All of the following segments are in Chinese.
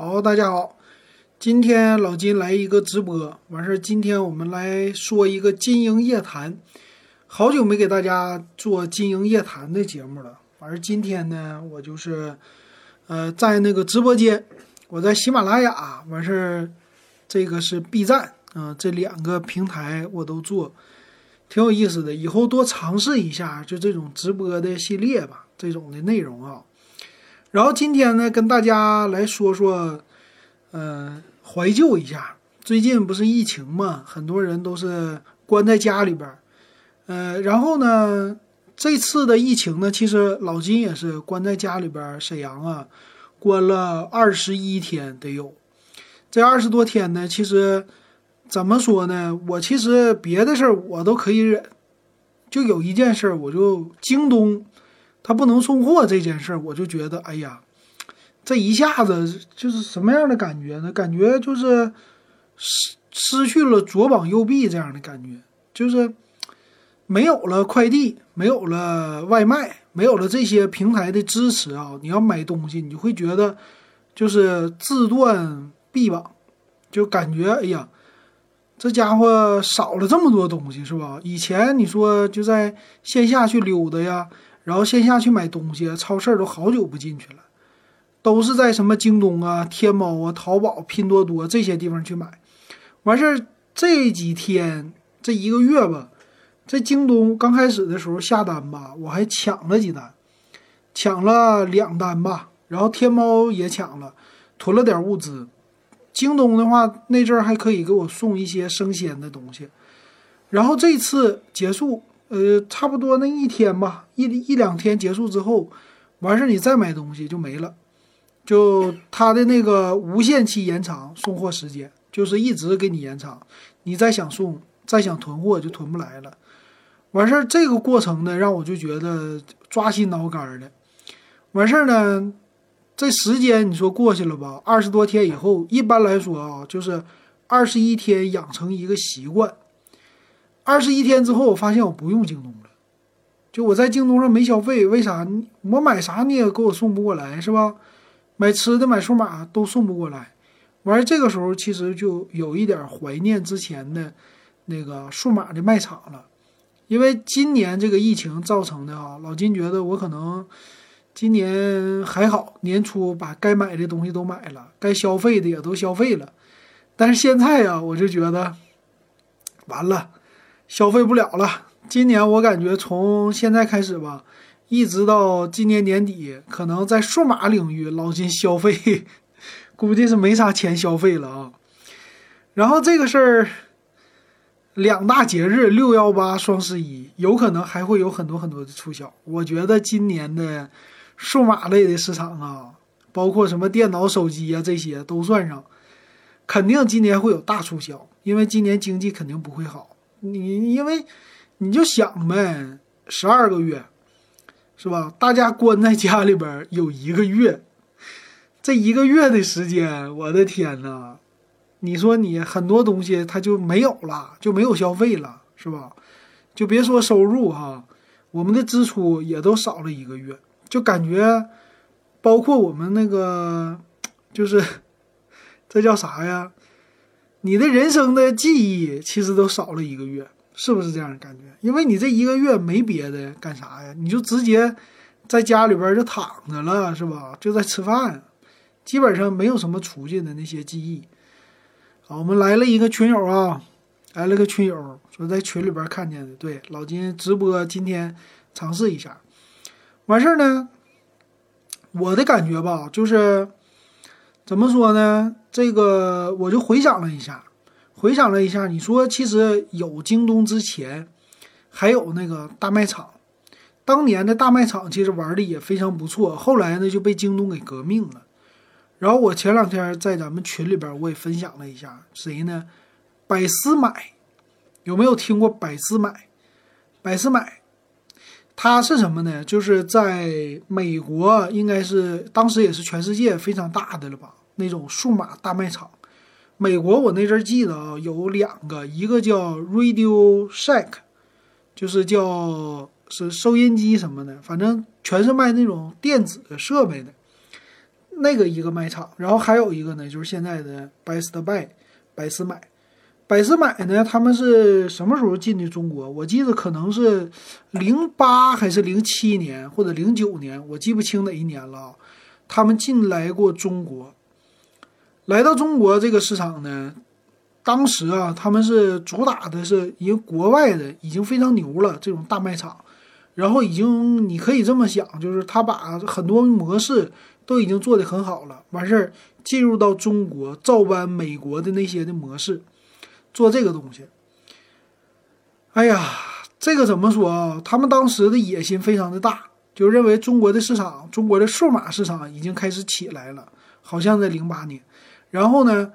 好，大家好，今天老金来一个直播，完事儿，今天我们来说一个金鹰夜谈，好久没给大家做金鹰夜谈的节目了，完事儿，今天呢，我就是呃在那个直播间，我在喜马拉雅，完事儿，这个是 B 站啊、这两个平台我都做，挺有意思的，以后多尝试一下，就这种直播的系列吧，这种的内容啊。然后今天呢，跟大家来说说，呃，怀旧一下。最近不是疫情嘛，很多人都是关在家里边儿，呃，然后呢，这次的疫情呢，其实老金也是关在家里边儿，沈阳啊，关了二十一天得有。这二十多天呢，其实怎么说呢？我其实别的事儿我都可以忍，就有一件事儿，我就京东。他不能送货这件事儿，我就觉得，哎呀，这一下子就是什么样的感觉呢？感觉就是失失去了左膀右臂这样的感觉，就是没有了快递，没有了外卖，没有了这些平台的支持啊！你要买东西，你就会觉得就是自断臂膀，就感觉，哎呀，这家伙少了这么多东西，是吧？以前你说就在线下去溜达呀。然后线下去买东西，超市都好久不进去了，都是在什么京东啊、天猫啊、淘宝、拼多多这些地方去买。完事儿这几天这一个月吧，在京东刚开始的时候下单吧，我还抢了几单，抢了两单吧。然后天猫也抢了，囤了点物资。京东的话，那阵儿还可以给我送一些生鲜的东西。然后这次结束。呃，差不多那一天吧，一一两天结束之后，完事你再买东西就没了，就他的那个无限期延长送货时间，就是一直给你延长，你再想送，再想囤货就囤不来了。完事儿这个过程呢，让我就觉得抓心挠肝的。完事儿呢，这时间你说过去了吧？二十多天以后，一般来说啊，就是二十一天养成一个习惯。二十一天之后，我发现我不用京东了，就我在京东上没消费，为啥？我买啥你也给我送不过来，是吧？买吃的、买数码都送不过来。完，这个时候其实就有一点怀念之前的那个数码的卖场了，因为今年这个疫情造成的啊，老金觉得我可能今年还好，年初把该买的东西都买了，该消费的也都消费了，但是现在呀，我就觉得完了。消费不了了。今年我感觉从现在开始吧，一直到今年年底，可能在数码领域，老金消费 估计是没啥钱消费了啊。然后这个事儿，两大节日六幺八、双十一，有可能还会有很多很多的促销。我觉得今年的数码类的市场啊，包括什么电脑、手机啊这些都算上，肯定今年会有大促销，因为今年经济肯定不会好。你因为你就想呗，十二个月，是吧？大家关在家里边有一个月，这一个月的时间，我的天呐！你说你很多东西它就没有了，就没有消费了，是吧？就别说收入哈，我们的支出也都少了一个月，就感觉，包括我们那个，就是 这叫啥呀？你的人生的记忆其实都少了一个月，是不是这样的感觉？因为你这一个月没别的干啥呀，你就直接在家里边就躺着了，是吧？就在吃饭，基本上没有什么出去的那些记忆。好，我们来了一个群友啊，来了个群友说在群里边看见的，对，老金直播今天尝试一下，完事儿呢，我的感觉吧，就是怎么说呢？这个我就回想了一下，回想了一下，你说其实有京东之前，还有那个大卖场，当年的大卖场其实玩的也非常不错，后来呢就被京东给革命了。然后我前两天在咱们群里边我也分享了一下，谁呢？百思买，有没有听过百思买？百思买，它是什么呢？就是在美国，应该是当时也是全世界非常大的了吧？那种数码大卖场，美国我那阵记得啊，有两个，一个叫 Radio Shack，就是叫是收音机什么的，反正全是卖那种电子设备的。那个一个卖场，然后还有一个呢，就是现在的 Best Buy 百思买。百思买呢，他们是什么时候进的中国？我记得可能是零八还是零七年或者零九年，我记不清哪一年了。他们进来过中国，来到中国这个市场呢，当时啊，他们是主打的是一个国外的已经非常牛了这种大卖场，然后已经你可以这么想，就是他把很多模式都已经做得很好了，完事儿进入到中国照搬美国的那些的模式。做这个东西，哎呀，这个怎么说啊？他们当时的野心非常的大，就认为中国的市场，中国的数码市场已经开始起来了，好像在零八年。然后呢，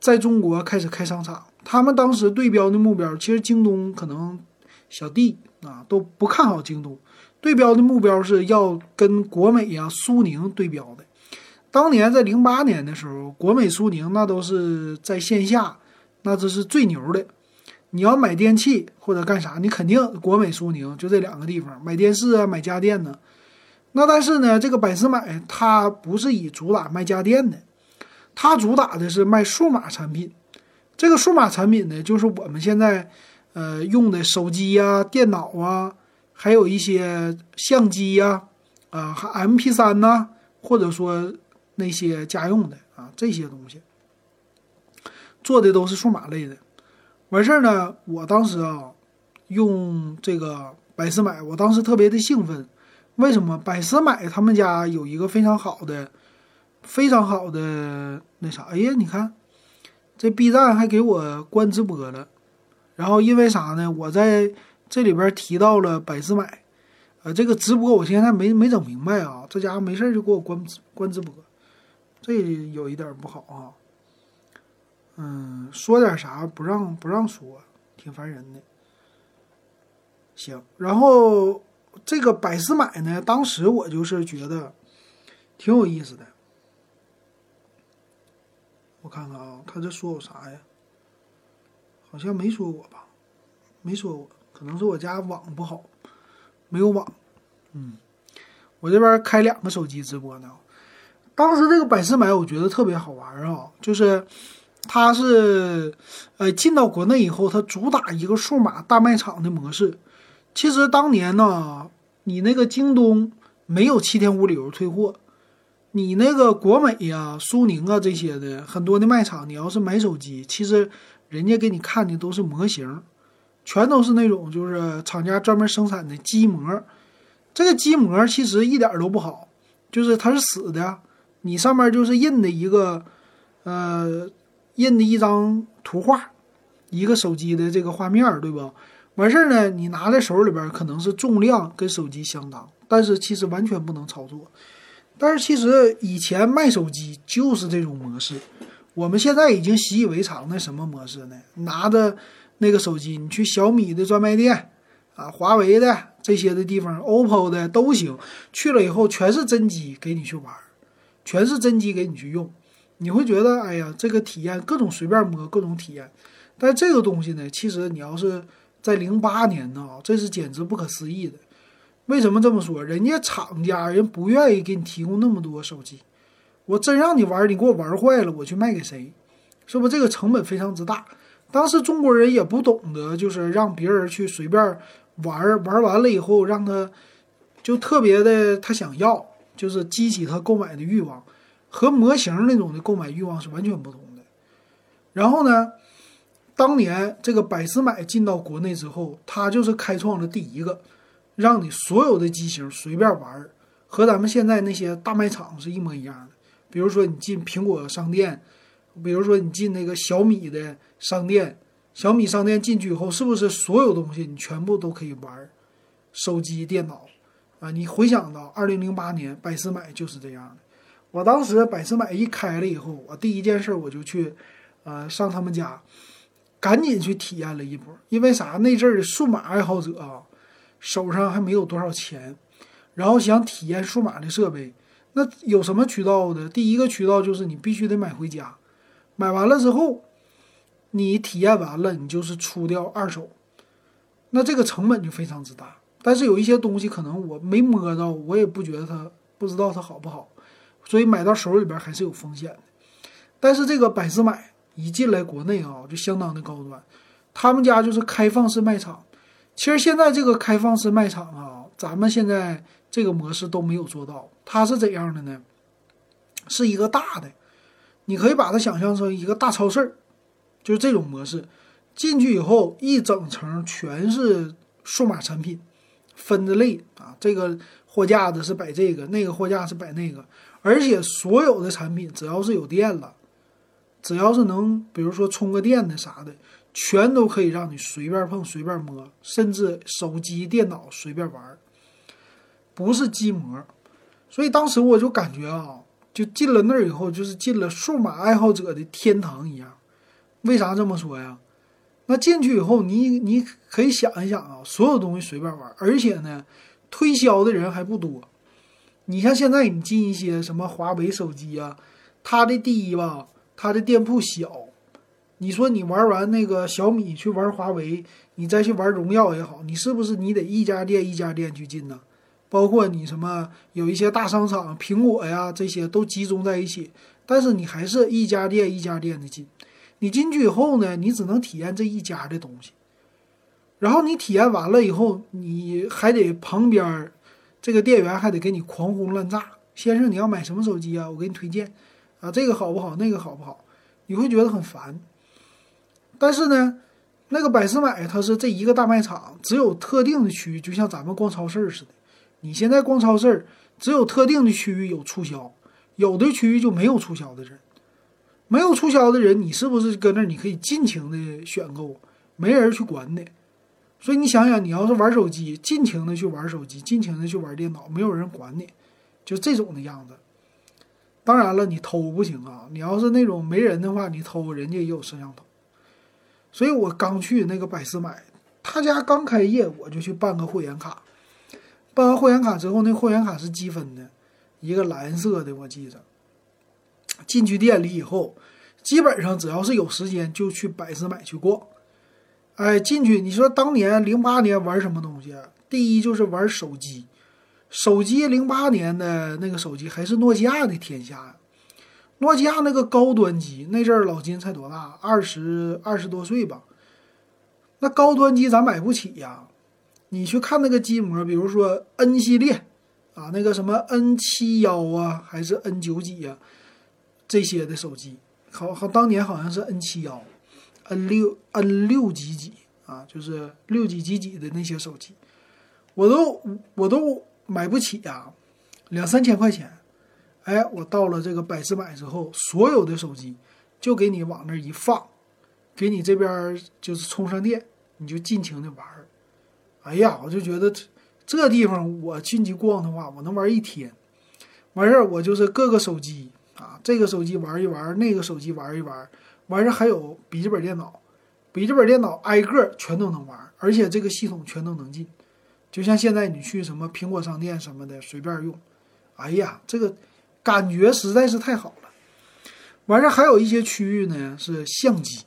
在中国开始开商场。他们当时对标的目标，其实京东可能小弟啊都不看好京东，对标的目标是要跟国美呀、苏宁对标的。当年在零八年的时候，国美、苏宁那都是在线下。那这是最牛的，你要买电器或者干啥，你肯定国美、苏宁就这两个地方买电视啊、买家电呢。那但是呢，这个百思买它不是以主打卖家电的，它主打的是卖数码产品。这个数码产品呢，就是我们现在呃用的手机呀、电脑啊，还有一些相机呀、啊 MP 三呐，或者说那些家用的啊这些东西。做的都是数码类的，完事儿呢。我当时啊，用这个百思买，我当时特别的兴奋。为什么？百思买他们家有一个非常好的、非常好的那啥。哎呀，你看，这 B 站还给我关直播了。然后因为啥呢？我在这里边提到了百思买，呃，这个直播我现在没没整明白啊。这家伙没事就给我关关直播，这有一点不好啊。嗯，说点啥不让不让说，挺烦人的。行，然后这个百思买呢，当时我就是觉得挺有意思的。我看看啊，他这说我啥呀？好像没说我吧？没说我，可能是我家网不好，没有网。嗯，我这边开两个手机直播呢。当时这个百思买，我觉得特别好玩啊，就是。它是，呃，进到国内以后，它主打一个数码大卖场的模式。其实当年呢，你那个京东没有七天无理由退货，你那个国美呀、苏宁啊这些的很多的卖场，你要是买手机，其实人家给你看的都是模型，全都是那种就是厂家专门生产的机模。这个机模其实一点都不好，就是它是死的，你上面就是印的一个，呃。印的一张图画，一个手机的这个画面，对吧？完事儿呢，你拿在手里边，可能是重量跟手机相当，但是其实完全不能操作。但是其实以前卖手机就是这种模式，我们现在已经习以为常的什么模式呢？拿着那个手机，你去小米的专卖店啊，华为的这些的地方，OPPO 的都行，去了以后全是真机给你去玩，全是真机给你去用。你会觉得，哎呀，这个体验各种随便摸，各种体验。但这个东西呢，其实你要是在零八年呢，这是简直不可思议的。为什么这么说？人家厂家人不愿意给你提供那么多手机，我真让你玩，你给我玩坏了，我去卖给谁？是不？这个成本非常之大。当时中国人也不懂得，就是让别人去随便玩，玩完了以后让他就特别的他想要，就是激起他购买的欲望。和模型那种的购买欲望是完全不同的。然后呢，当年这个百思买进到国内之后，他就是开创了第一个，让你所有的机型随便玩，和咱们现在那些大卖场是一模一样的。比如说你进苹果商店，比如说你进那个小米的商店，小米商店进去以后，是不是所有东西你全部都可以玩？手机、电脑啊，你回想到二零零八年百思买就是这样的。我当时百思买一开了以后，我第一件事我就去，呃，上他们家，赶紧去体验了一波。因为啥？那阵儿的数码爱好者啊，手上还没有多少钱，然后想体验数码的设备，那有什么渠道的？第一个渠道就是你必须得买回家，买完了之后，你体验完了，你就是出掉二手，那这个成本就非常之大。但是有一些东西可能我没摸到，我也不觉得它，不知道它好不好。所以买到手里边还是有风险的。但是这个百思买一进来国内啊，就相当的高端。他们家就是开放式卖场。其实现在这个开放式卖场啊，咱们现在这个模式都没有做到。它是怎样的呢？是一个大的，你可以把它想象成一个大超市，就是这种模式。进去以后，一整层全是数码产品，分的类啊，这个货架子是摆这个，那个货架是摆那个，而且所有的产品只要是有电了，只要是能，比如说充个电的啥的，全都可以让你随便碰、随便摸，甚至手机、电脑随便玩，不是机模。所以当时我就感觉啊，就进了那儿以后，就是进了数码爱好者的天堂一样。为啥这么说呀？那进去以后，你你可以想一想啊，所有东西随便玩，而且呢，推销的人还不多。你像现在你进一些什么华为手机啊，它的第一吧，它的店铺小。你说你玩完那个小米去玩华为，你再去玩荣耀也好，你是不是你得一家店一家店去进呢？包括你什么有一些大商场，苹果呀这些都集中在一起，但是你还是一家店一家店的进。你进去以后呢，你只能体验这一家的东西，然后你体验完了以后，你还得旁边这个店员还得给你狂轰滥炸。先生，你要买什么手机啊？我给你推荐啊，这个好不好？那个好不好？你会觉得很烦。但是呢，那个百思买它是这一个大卖场，只有特定的区域，就像咱们逛超市似的。你现在逛超市，只有特定的区域有促销，有的区域就没有促销的人。没有促销的人，你是不是搁那儿？你可以尽情的选购，没人去管你。所以你想想，你要是玩手机，尽情的去玩手机，尽情的去玩电脑，没有人管你，就这种的样子。当然了，你偷不行啊！你要是那种没人的话，你偷人家也有摄像头。所以我刚去那个百思买，他家刚开业，我就去办个会员卡。办完会员卡之后，那会员卡是积分的，一个蓝色的，我记着。进去店里以后，基本上只要是有时间就去百思买去逛。哎，进去你说当年零八年玩什么东西？第一就是玩手机，手机零八年的那个手机还是诺基亚的天下。诺基亚那个高端机，那阵儿老金才多大？二十二十多岁吧。那高端机咱买不起呀。你去看那个机模，比如说 N 系列啊，那个什么 N 七幺啊，还是 N 九几呀？这些的手机，好好当年好像是 N 七幺，N 六 N 六几几啊，就是六几几几的那些手机，我都我都买不起呀，两三千块钱，哎，我到了这个百思买之后，所有的手机就给你往那一放，给你这边就是充上电，你就尽情的玩儿。哎呀，我就觉得这地方我进去逛的话，我能玩一天。完事儿我就是各个手机。啊，这个手机玩一玩，那个手机玩一玩，完事还有笔记本电脑，笔记本电脑挨个全都能玩，而且这个系统全都能进，就像现在你去什么苹果商店什么的随便用，哎呀，这个感觉实在是太好了。完事儿还有一些区域呢是相机，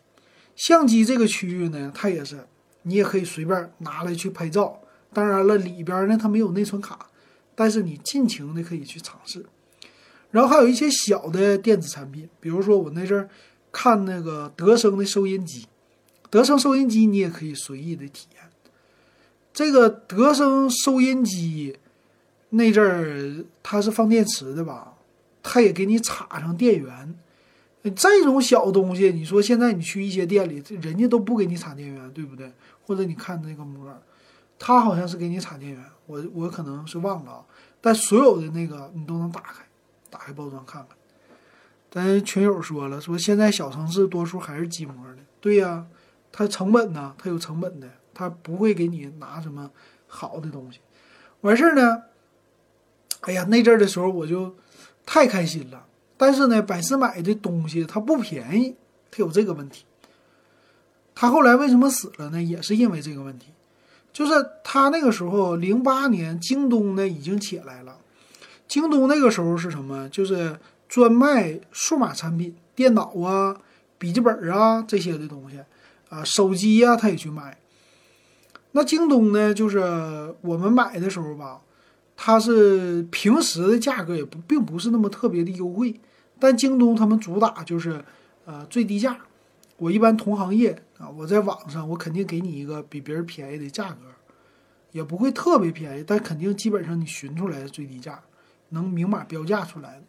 相机这个区域呢，它也是你也可以随便拿来去拍照，当然了，里边呢它没有内存卡，但是你尽情的可以去尝试。然后还有一些小的电子产品，比如说我那阵儿看那个德生的收音机，德生收音机你也可以随意的体验。这个德生收音机那阵儿它是放电池的吧？它也给你插上电源。这种小东西，你说现在你去一些店里，人家都不给你插电源，对不对？或者你看那个膜，它好像是给你插电源，我我可能是忘了啊。但所有的那个你都能打开。打开包装看看，咱群友说了，说现在小城市多数还是机膜的。对呀，它成本呢，它有成本的，它不会给你拿什么好的东西。完事儿呢，哎呀，那阵儿的时候我就太开心了。但是呢，百思买的东西它不便宜，它有这个问题。他后来为什么死了呢？也是因为这个问题，就是他那个时候零八年，京东呢已经起来了。京东那个时候是什么？就是专卖数码产品，电脑啊、笔记本啊这些的东西，啊，手机呀，他也去卖。那京东呢，就是我们买的时候吧，它是平时的价格也不并不是那么特别的优惠，但京东他们主打就是呃最低价。我一般同行业啊，我在网上我肯定给你一个比别人便宜的价格，也不会特别便宜，但肯定基本上你寻出来的最低价，能明码标价出来的。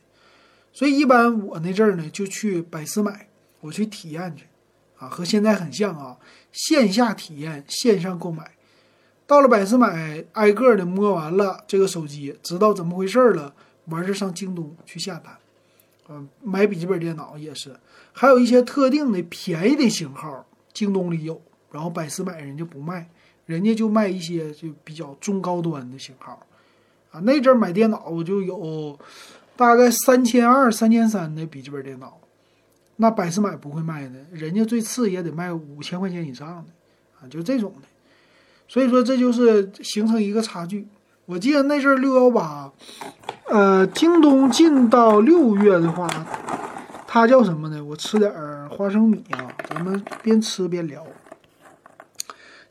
所以一般我那阵儿呢就去百思买，我去体验去，啊，和现在很像啊，线下体验，线上购买。到了百思买，挨个的摸完了这个手机，知道怎么回事了，完事上京东去下单。嗯，买笔记本电脑也是，还有一些特定的便宜的型号，京东里有，然后百思买人家不卖，人家就卖一些就比较中高端的型号。啊，那阵买电脑就有大概三千二、三千三的笔记本电脑，那百思买不会卖的，人家最次也得卖五千块钱以上的，啊，就这种的。所以说，这就是形成一个差距。我记得那阵儿六幺八，呃，京东进到六月的话，它叫什么呢？我吃点儿花生米啊，咱们边吃边聊。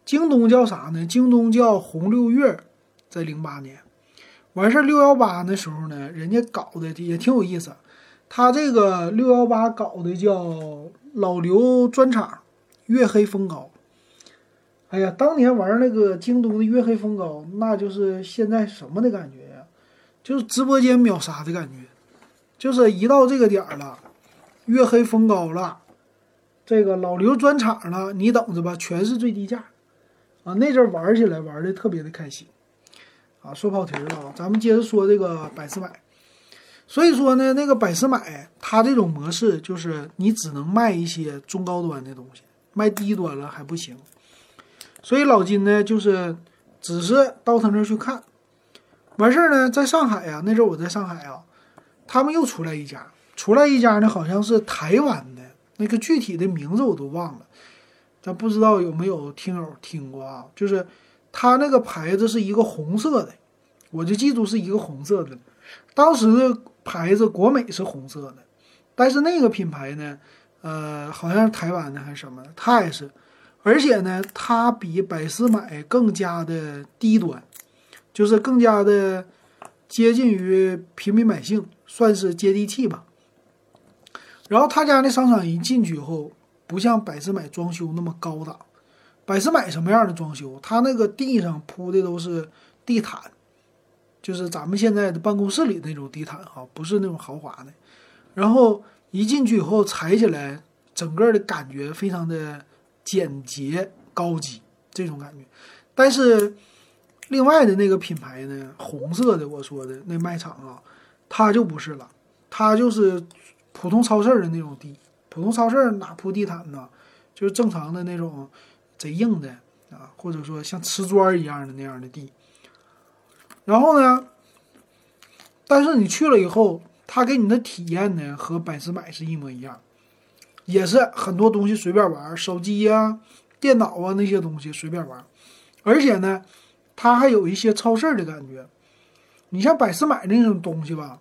京东叫啥呢？京东叫红六月，在零八年完事儿六幺八那时候呢，人家搞的也挺有意思。他这个六幺八搞的叫老刘专场，月黑风高。哎呀，当年玩那个京东的月黑风高，那就是现在什么的感觉呀？就是直播间秒杀的感觉，就是一到这个点儿了，月黑风高了，这个老刘专场了，你等着吧，全是最低价啊！那阵玩起来玩的特别的开心啊！说跑题了啊，咱们接着说这个百思买。所以说呢，那个百思买它这种模式就是你只能卖一些中高端的东西，卖低端了还不行。所以老金呢，就是只是到他那儿去看，完事儿呢，在上海呀，那时候我在上海啊，他们又出来一家，出来一家呢，好像是台湾的，那个具体的名字我都忘了，咱不知道有没有听友听过啊？就是他那个牌子是一个红色的，我就记住是一个红色的，当时的牌子国美是红色的，但是那个品牌呢，呃，好像是台湾的还是什么的，它也是。而且呢，它比百思买更加的低端，就是更加的接近于平民百姓，算是接地气吧。然后他家那商场一进去以后，不像百思买装修那么高档。百思买什么样的装修？它那个地上铺的都是地毯，就是咱们现在的办公室里那种地毯哈，不是那种豪华的。然后一进去以后，踩起来整个的感觉非常的。简洁高级这种感觉，但是另外的那个品牌呢，红色的我说的那卖场啊，它就不是了，它就是普通超市的那种地，普通超市哪铺地毯呢？就是正常的那种贼硬的啊，或者说像瓷砖一样的那样的地。然后呢，但是你去了以后，他给你的体验呢，和百思买是一模一样。也是很多东西随便玩，手机呀、电脑啊那些东西随便玩，而且呢，它还有一些超市的感觉。你像百思买那种东西吧，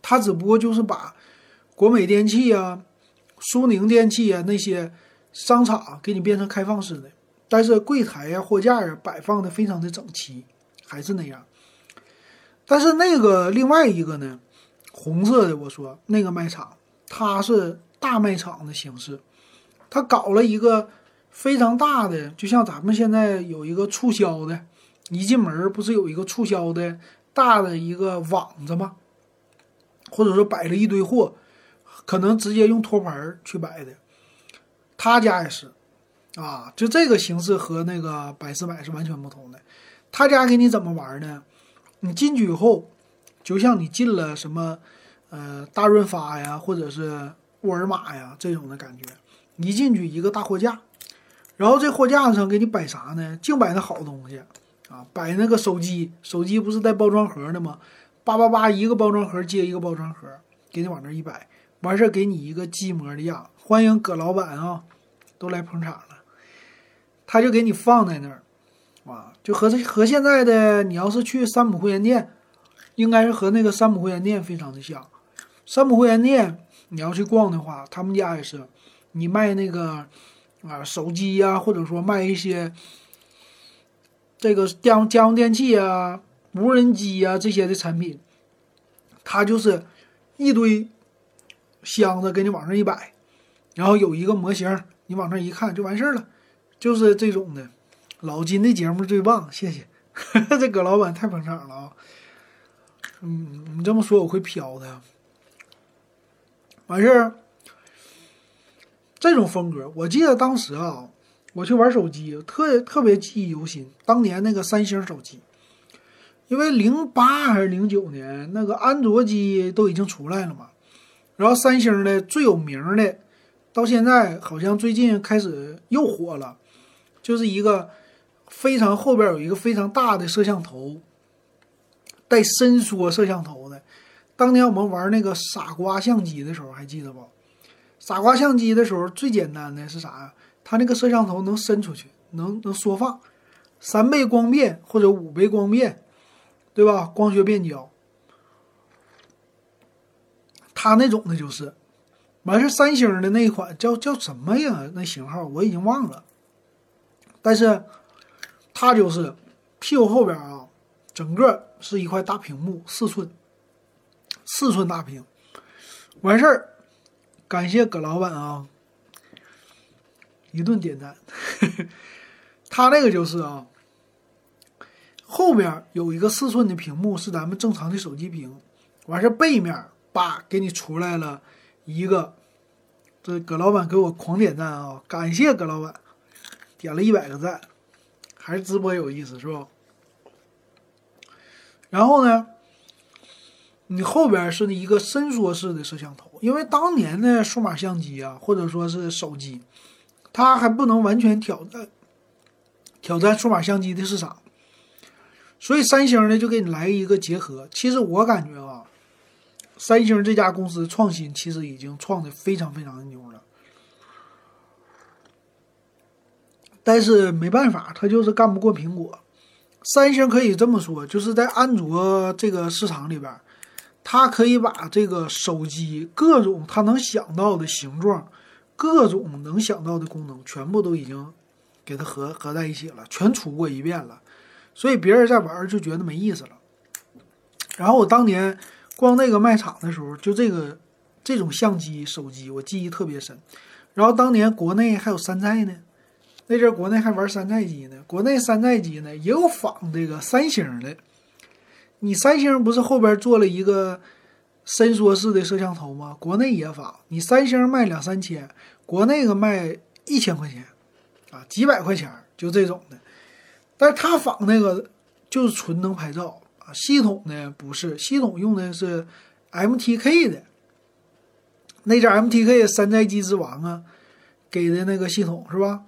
它只不过就是把国美电器啊、苏宁电器啊那些商场给你变成开放式的，但是柜台呀、货架啊摆放的非常的整齐，还是那样。但是那个另外一个呢，红色的，我说那个卖场，它是。大卖场的形式，他搞了一个非常大的，就像咱们现在有一个促销的，一进门不是有一个促销的大的一个网子吗？或者说摆了一堆货，可能直接用托盘去摆的。他家也是，啊，就这个形式和那个百思买是完全不同的。他家给你怎么玩呢？你进去以后，就像你进了什么，呃，大润发呀，或者是。沃尔玛呀，这种的感觉，一进去一个大货架，然后这货架子上给你摆啥呢？净摆那好东西啊，摆那个手机，手机不是带包装盒的吗？叭叭叭，一个包装盒接一个包装盒，给你往那一摆，完事儿给你一个机模的样，欢迎葛老板啊，都来捧场了，他就给你放在那儿，啊，就和这和现在的你要是去山姆会员店，应该是和那个山姆会员店非常的像，山姆会员店。你要去逛的话，他们家也是，你卖那个啊手机呀，或者说卖一些这个家家用电器啊，无人机呀这些的产品，他就是一堆箱子给你往那一摆，然后有一个模型，你往那一看就完事儿了，就是这种的。老金的节目最棒，谢谢，这葛老板太捧场了啊！嗯，你这么说我会飘的。完事儿，这种风格，我记得当时啊，我去玩手机，特特别记忆犹新。当年那个三星手机，因为零八还是零九年，那个安卓机都已经出来了嘛。然后三星的最有名的，到现在好像最近开始又火了，就是一个。非常后边有一个非常大的摄像头，带伸缩摄像头。当年我们玩那个傻瓜相机的时候，还记得不？傻瓜相机的时候最简单的是啥呀？它那个摄像头能伸出去，能能缩放，三倍光变或者五倍光变，对吧？光学变焦，它那种的就是。完事三星的那一款叫叫什么呀？那型号我已经忘了，但是。它就是屁股后边啊，整个是一块大屏幕，四寸，四寸大屏，完事儿。感谢葛老板啊，一顿点赞。他那个就是啊，后边有一个四寸的屏幕，是咱们正常的手机屏，完事儿背面叭给你出来了一个，这葛老板给我狂点赞啊，感谢葛老板，点了一百个赞。还是直播有意思是吧？然后呢，你后边是一个伸缩式的摄像头，因为当年的数码相机啊，或者说是手机，它还不能完全挑战挑战数码相机的市场，所以三星呢就给你来一个结合。其实我感觉啊，三星这家公司创新其实已经创的非常非常的牛了。但是没办法，他就是干不过苹果。三星可以这么说，就是在安卓这个市场里边，它可以把这个手机各种它能想到的形状、各种能想到的功能，全部都已经给它合合在一起了，全出过一遍了。所以别人在玩就觉得没意思了。然后我当年逛那个卖场的时候，就这个这种相机手机，我记忆特别深。然后当年国内还有山寨呢。那阵国内还玩山寨机呢，国内山寨机呢也有仿这个三星的。你三星不是后边做了一个伸缩式的摄像头吗？国内也仿。你三星卖两三千，国内个卖一千块钱，啊，几百块钱就这种的。但是他仿那个就是纯能拍照啊，系统呢不是，系统用的是 MTK 的。那阵 MTK 山寨机之王啊，给的那个系统是吧？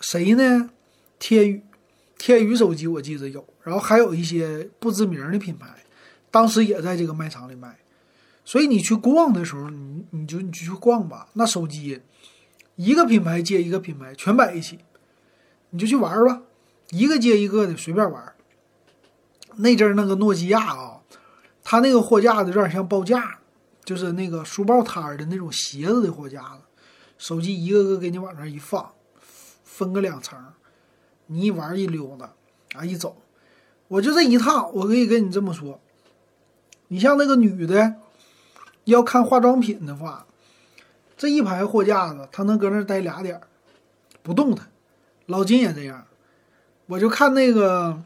谁呢？天宇，天宇手机我记得有，然后还有一些不知名的品牌，当时也在这个卖场里卖。所以你去逛的时候，你你就你就去逛吧。那手机一个品牌接一个品牌，全摆一起，你就去玩吧，一个接一个的随便玩。那阵那个诺基亚啊，它那个货架子有点像报价，就是那个书报摊的那种鞋子的货架子，手机一个个给你往那一放。分个两层，你一玩一溜达，啊一走，我就这一趟，我可以跟你这么说，你像那个女的，要看化妆品的话，这一排货架子，她能搁那待俩点儿不动弹。老金也这样，我就看那个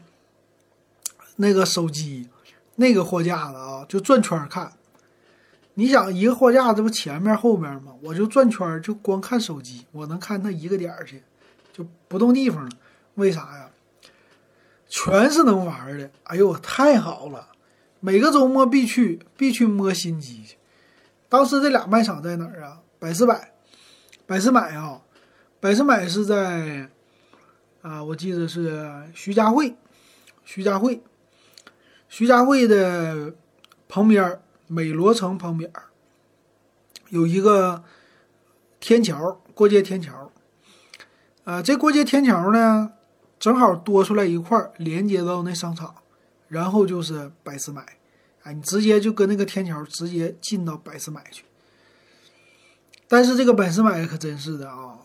那个手机，那个货架子啊，就转圈看。你想一个货架子不前面后面吗？我就转圈就光看手机，我能看它一个点儿去。就不动地方了，为啥呀？全是能玩的，哎呦，太好了！每个周末必去，必去摸新机去。当时这俩卖场在哪儿啊？百思百，百思买啊，百思买是在啊，我记得是徐家汇，徐家汇，徐家汇的旁边，美罗城旁边有一个天桥，过街天桥。呃，这过街天桥呢，正好多出来一块连接到那商场，然后就是百思买，哎，你直接就跟那个天桥直接进到百思买去。但是这个百思买可真是的啊，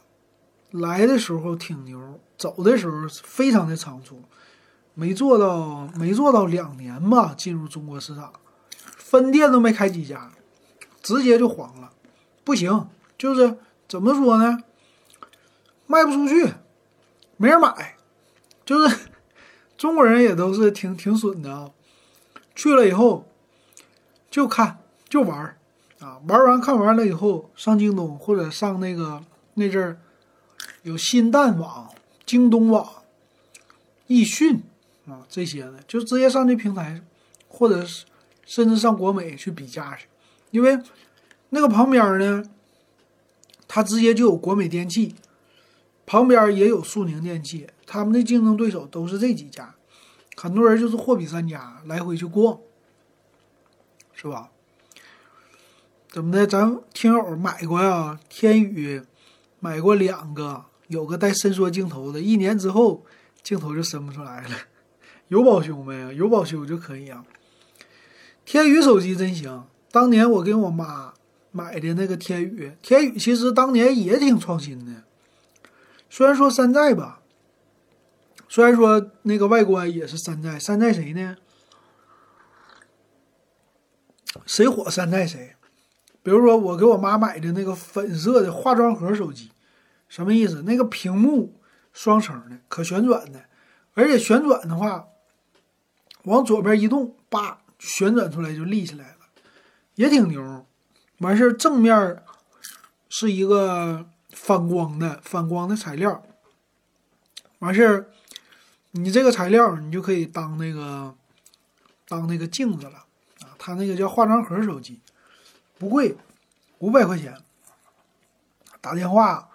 来的时候挺牛，走的时候非常的仓促。没做到没做到两年吧，进入中国市场，分店都没开几家，直接就黄了，不行，就是怎么说呢，卖不出去，没人买，就是中国人也都是挺挺损的啊，去了以后就看就玩儿啊，玩完看完了以后上京东或者上那个那阵儿有新蛋网、京东网、易迅。啊，这些呢，就直接上这平台，或者是甚至上国美去比价去，因为那个旁边呢，它直接就有国美电器，旁边也有苏宁电器，他们的竞争对手都是这几家，很多人就是货比三家来回去逛，是吧？怎么的？咱听友买过呀？天宇买过两个，有个带伸缩镜头的，一年之后镜头就伸不出来了。有保修没？有保修就可以啊。天宇手机真行，当年我给我妈买的那个天宇，天宇其实当年也挺创新的。虽然说山寨吧，虽然说那个外观也是山寨，山寨谁呢？谁火山寨谁。比如说我给我妈买的那个粉色的化妆盒手机，什么意思？那个屏幕双层的，可旋转的，而且旋转的话。往左边一动，叭，旋转出来就立起来了，也挺牛。完事儿正面是一个反光的反光的材料。完事儿，你这个材料你就可以当那个当那个镜子了啊。它那个叫化妆盒手机，不贵，五百块钱。打电话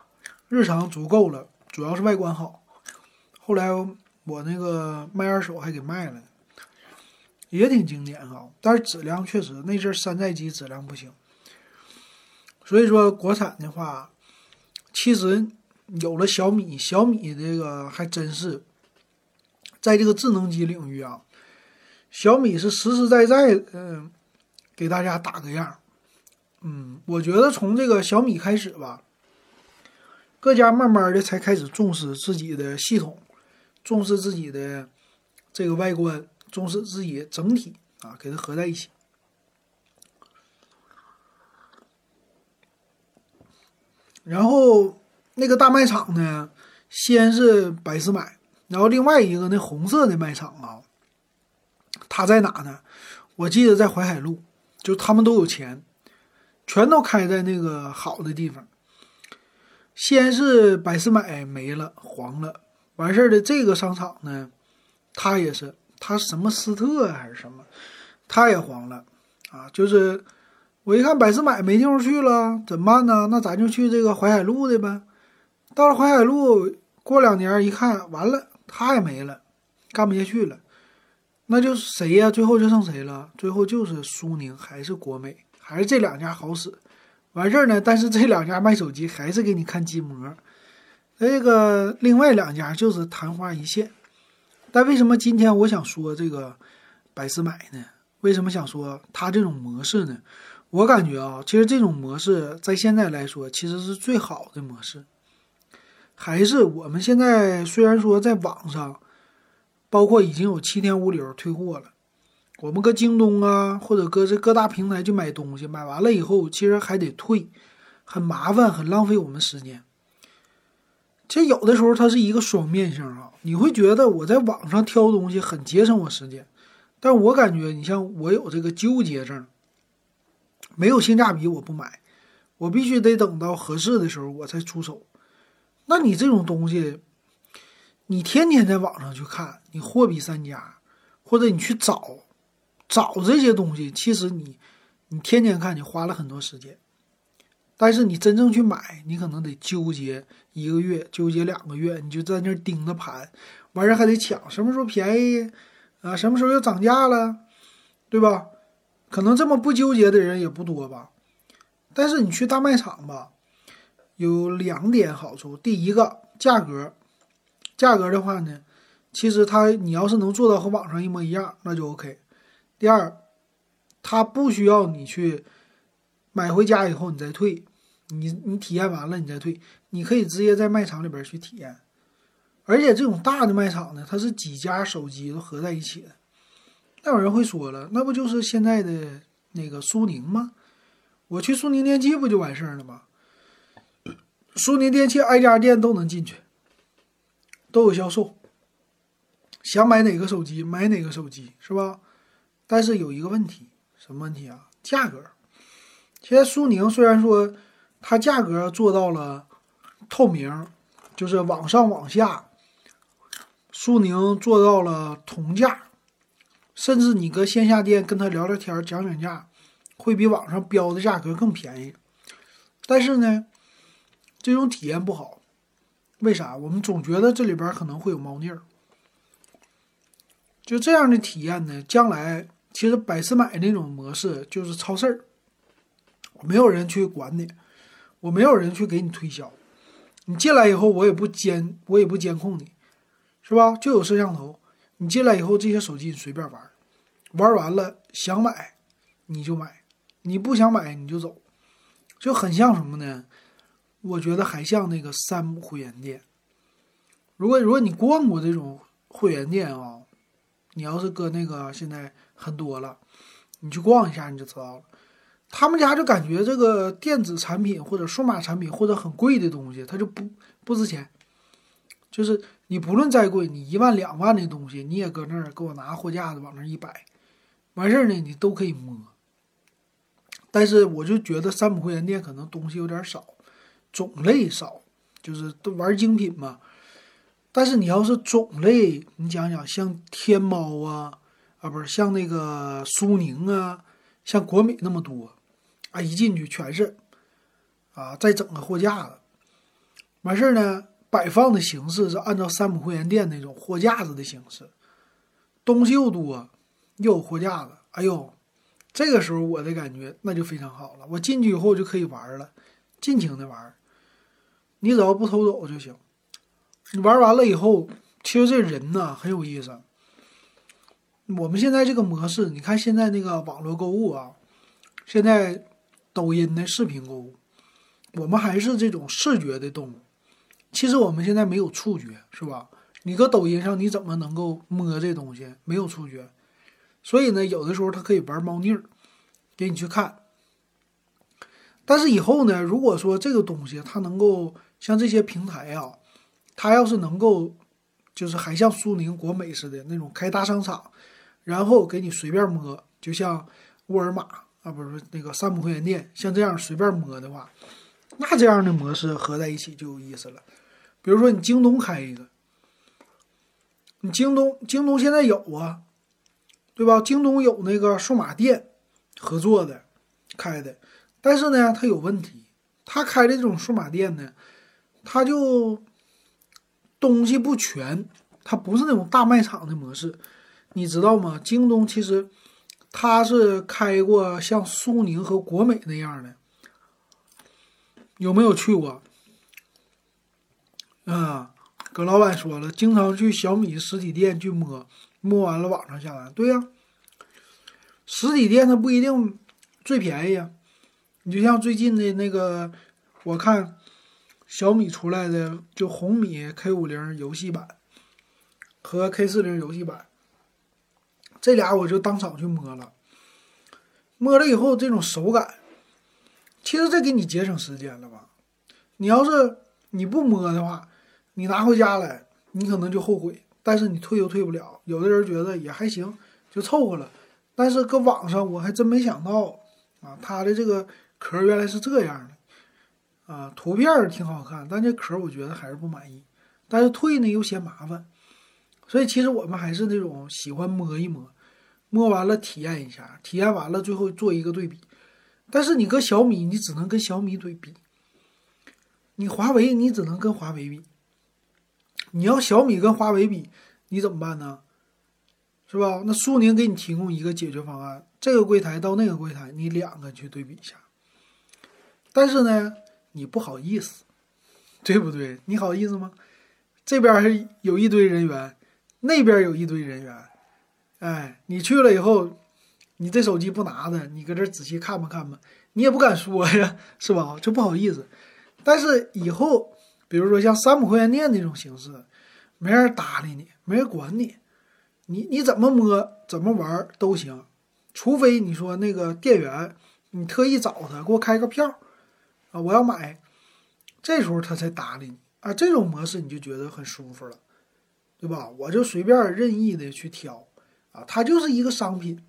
日常足够了，主要是外观好。后来我那个卖二手还给卖了。也挺经典啊，但是质量确实那阵山寨机质量不行，所以说国产的话，其实有了小米，小米这个还真是在这个智能机领域啊，小米是实实在在嗯给大家打个样，嗯，我觉得从这个小米开始吧，各家慢慢的才开始重视自己的系统，重视自己的这个外观。重视自己整体啊，给它合在一起。然后那个大卖场呢，先是百思买，然后另外一个那红色的卖场啊，它在哪呢？我记得在淮海路，就他们都有钱，全都开在那个好的地方。先是百思买没了，黄了，完事儿的这个商场呢，它也是。他什么斯特还是什么，他也黄了，啊，就是我一看百思买没地方去了，怎么办呢？那咱就去这个淮海路的呗。到了淮海路，过两年一看，完了，他也没了，干不下去了。那就谁呀？最后就剩谁了？最后就是苏宁还是国美，还是这两家好使。完事儿呢，但是这两家卖手机还是给你看机模，这个另外两家就是昙花一现。但为什么今天我想说这个百思买呢？为什么想说它这种模式呢？我感觉啊，其实这种模式在现在来说其实是最好的模式。还是我们现在虽然说在网上，包括已经有七天无理由退货了，我们搁京东啊或者搁这各大平台去买东西，买完了以后其实还得退，很麻烦，很浪费我们时间。其实有的时候它是一个双面性啊，你会觉得我在网上挑东西很节省我时间，但我感觉你像我有这个纠结症，没有性价比我不买，我必须得等到合适的时候我才出手。那你这种东西，你天天在网上去看，你货比三家，或者你去找找这些东西，其实你你天天看，你花了很多时间。但是你真正去买，你可能得纠结一个月，纠结两个月，你就在那盯着盘，完事儿还得抢，什么时候便宜啊？什么时候又涨价了，对吧？可能这么不纠结的人也不多吧。但是你去大卖场吧，有两点好处：第一个，价格，价格的话呢，其实它你要是能做到和网上一模一样，那就 OK。第二，它不需要你去买回家以后你再退。你你体验完了，你再退，你可以直接在卖场里边去体验，而且这种大的卖场呢，它是几家手机都合在一起的。那有人会说了，那不就是现在的那个苏宁吗？我去苏宁电器不就完事儿了吗？苏宁电器挨家店都能进去，都有销售。想买哪个手机买哪个手机是吧？但是有一个问题，什么问题啊？价格。现在苏宁虽然说它价格做到了透明，就是往上往下，苏宁做到了同价，甚至你搁线下店跟他聊聊天讲讲价，会比网上标的价格更便宜。但是呢，这种体验不好，为啥？我们总觉得这里边可能会有猫腻儿。就这样的体验呢，将来其实百思买那种模式就是超市儿，没有人去管你，我没有人去给你推销，你进来以后我也不监，我也不监控你，是吧？就有摄像头，你进来以后这些手机你随便玩，玩完了想买你就买，你不想买你就走，就很像什么呢？我觉得还像那个山姆会员店。如果如果你逛过这种会员店啊。你要是搁那个现在很多了，你去逛一下你就知道了。他们家就感觉这个电子产品或者数码产品或者很贵的东西，它就不不值钱。就是你不论再贵，你一万两万的东西，你也搁那儿给我拿货架子往那儿一摆，完事儿呢你都可以摸。但是我就觉得山姆会员店可能东西有点少，种类少，就是都玩精品嘛。但是你要是种类，你讲讲像天猫啊，啊不是像那个苏宁啊，像国美那么多，啊一进去全是，啊再整个货架子，完事儿呢摆放的形式是按照山姆会员店那种货架子的形式，东西又多又有货架子，哎呦，这个时候我的感觉那就非常好了，我进去以后就可以玩了，尽情的玩，你只要不偷走就行。你玩完了以后，其实这人呢很有意思。我们现在这个模式，你看现在那个网络购物啊，现在抖音的视频购物，我们还是这种视觉的动物。其实我们现在没有触觉，是吧？你搁抖音上你怎么能够摸这东西？没有触觉，所以呢，有的时候它可以玩猫腻儿，给你去看。但是以后呢，如果说这个东西它能够像这些平台啊。它要是能够，就是还像苏宁、国美似的那种开大商场，然后给你随便摸，就像沃尔玛啊，不是那个山姆会员店，像这样随便摸的话，那这样的模式合在一起就有意思了。比如说你京东开一个，你京东京东现在有啊，对吧？京东有那个数码店合作的开的，但是呢，它有问题，他开的这种数码店呢，他就。东西不全，它不是那种大卖场的模式，你知道吗？京东其实它是开过像苏宁和国美那样的，有没有去过？啊，葛老板说了，经常去小米实体店去摸，摸完了网上下单。对呀，实体店它不一定最便宜啊。你就像最近的那个，我看。小米出来的就红米 K 五零游戏版和 K 四零游戏版，这俩我就当场去摸了，摸了以后这种手感，其实这给你节省时间了吧？你要是你不摸的话，你拿回家来，你可能就后悔，但是你退又退不了。有的人觉得也还行，就凑合了。但是搁网上我还真没想到啊，它的这个壳原来是这样的。啊，图片挺好看，但这壳我觉得还是不满意。但是退呢又嫌麻烦，所以其实我们还是那种喜欢摸一摸，摸完了体验一下，体验完了最后做一个对比。但是你搁小米，你只能跟小米对比；你华为，你只能跟华为比。你要小米跟华为比，你怎么办呢？是吧？那苏宁给你提供一个解决方案，这个柜台到那个柜台，你两个去对比一下。但是呢？你不好意思，对不对？你好意思吗？这边是有一堆人员，那边有一堆人员，哎，你去了以后，你这手机不拿着，你搁这仔细看吧看吧，你也不敢说呀，是吧？就不好意思。但是以后，比如说像山姆会员店那种形式，没人搭理你，没人管你，你你怎么摸怎么玩都行，除非你说那个店员，你特意找他给我开个票啊，我要买，这时候他才搭理你啊。这种模式你就觉得很舒服了，对吧？我就随便任意的去挑啊，它就是一个商品，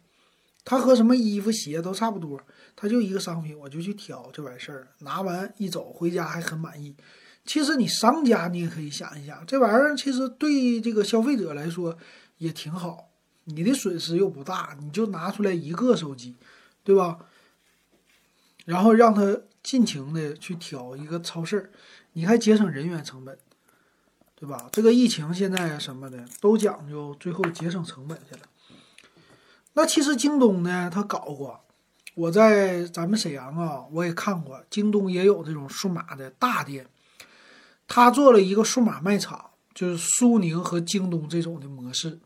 它和什么衣服鞋都差不多，它就一个商品，我就去挑就完事儿。拿完一走回家还很满意。其实你商家你也可以想一想，这玩意儿其实对这个消费者来说也挺好，你的损失又不大，你就拿出来一个手机，对吧？然后让他尽情的去挑一个超市，你还节省人员成本，对吧？这个疫情现在什么的都讲究最后节省成本去了。那其实京东呢，他搞过，我在咱们沈阳啊，我也看过，京东也有这种数码的大店。他做了一个数码卖场，就是苏宁和京东这种的模式，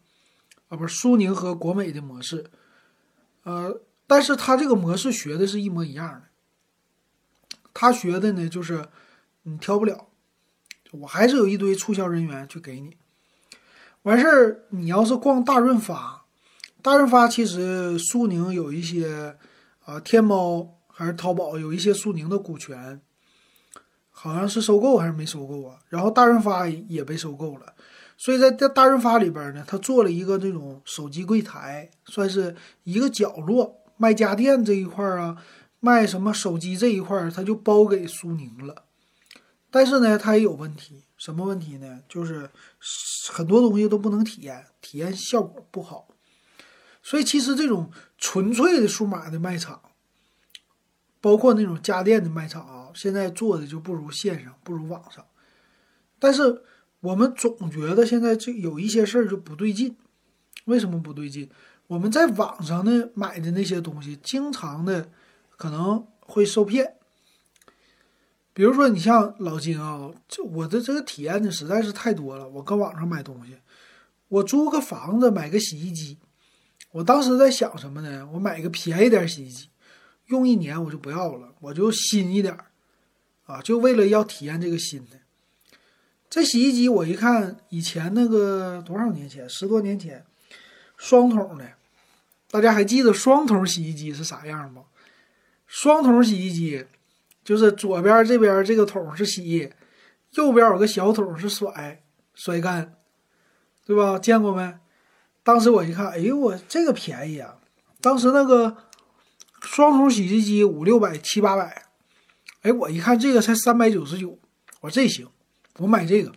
啊，不是苏宁和国美的模式，呃，但是他这个模式学的是一模一样的。他学的呢，就是你挑不了，我还是有一堆促销人员去给你。完事儿，你要是逛大润发，大润发其实苏宁有一些，啊，天猫还是淘宝有一些苏宁的股权。好像是收购还是没收购啊？然后大润发也被收购了，所以在大大润发里边呢，他做了一个这种手机柜台，算是一个角落卖家电这一块啊，卖什么手机这一块，他就包给苏宁了。但是呢，他也有问题，什么问题呢？就是很多东西都不能体验，体验效果不好。所以其实这种纯粹的数码的卖场。包括那种家电的卖场啊，现在做的就不如线上，不如网上。但是我们总觉得现在这有一些事儿就不对劲。为什么不对劲？我们在网上呢买的那些东西，经常的可能会受骗。比如说，你像老金啊，这我的这个体验呢实在是太多了。我搁网上买东西，我租个房子买个洗衣机，我当时在想什么呢？我买个便宜点洗衣机。用一年我就不要了，我就新一点，啊，就为了要体验这个新的。这洗衣机我一看，以前那个多少年前，十多年前，双桶的，大家还记得双桶洗衣机是啥样吗？双桶洗衣机就是左边这边这个桶是洗，右边有个小桶是甩甩干，对吧？见过没？当时我一看，哎呦我这个便宜啊！当时那个。双桶洗衣机五六百七八百，哎，我一看这个才三百九十九，我说这行，我买这个，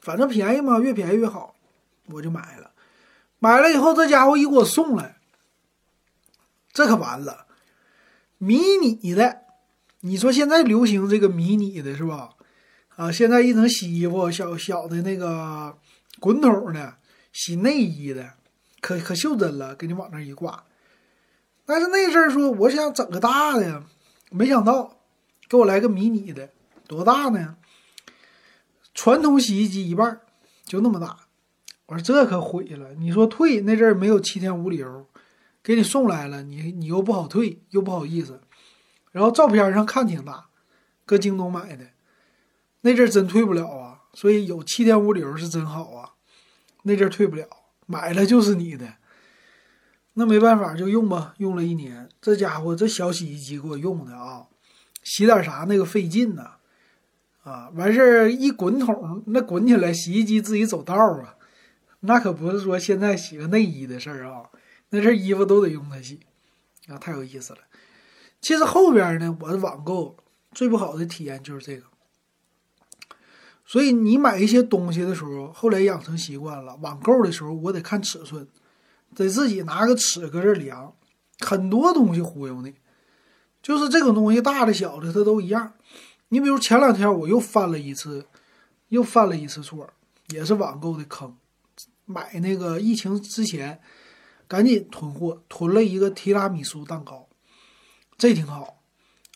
反正便宜嘛，越便宜越好，我就买了。买了以后，这家伙一给我送来，这可完了，迷你的，你说现在流行这个迷你的是吧？啊，现在一能洗衣服，小小的那个滚筒的，洗内衣的，可可袖珍了，给你往那一挂。但是那阵儿说，我想整个大的，没想到给我来个迷你的，多大呢？传统洗衣机一半，就那么大。我说这可毁了。你说退那阵儿没有七天无理由，给你送来了，你你又不好退，又不好意思。然后照片上看挺大，搁京东买的，那阵儿真退不了啊。所以有七天无理由是真好啊。那阵儿退不了，买了就是你的。那没办法，就用吧。用了一年，这家伙这小洗衣机给我用的啊，洗点啥那个费劲呢，啊，完事儿一滚筒，那滚起来，洗衣机自己走道啊，那可不是说现在洗个内衣的事儿啊，那身衣服都得用它洗，啊，太有意思了。其实后边呢，我的网购最不好的体验就是这个，所以你买一些东西的时候，后来养成习惯了，网购的时候我得看尺寸。得自己拿个尺搁这量，很多东西忽悠你，就是这种东西大的小的它都一样。你比如前两天我又犯了一次，又犯了一次错，也是网购的坑。买那个疫情之前，赶紧囤货，囤了一个提拉米苏蛋糕，这挺好。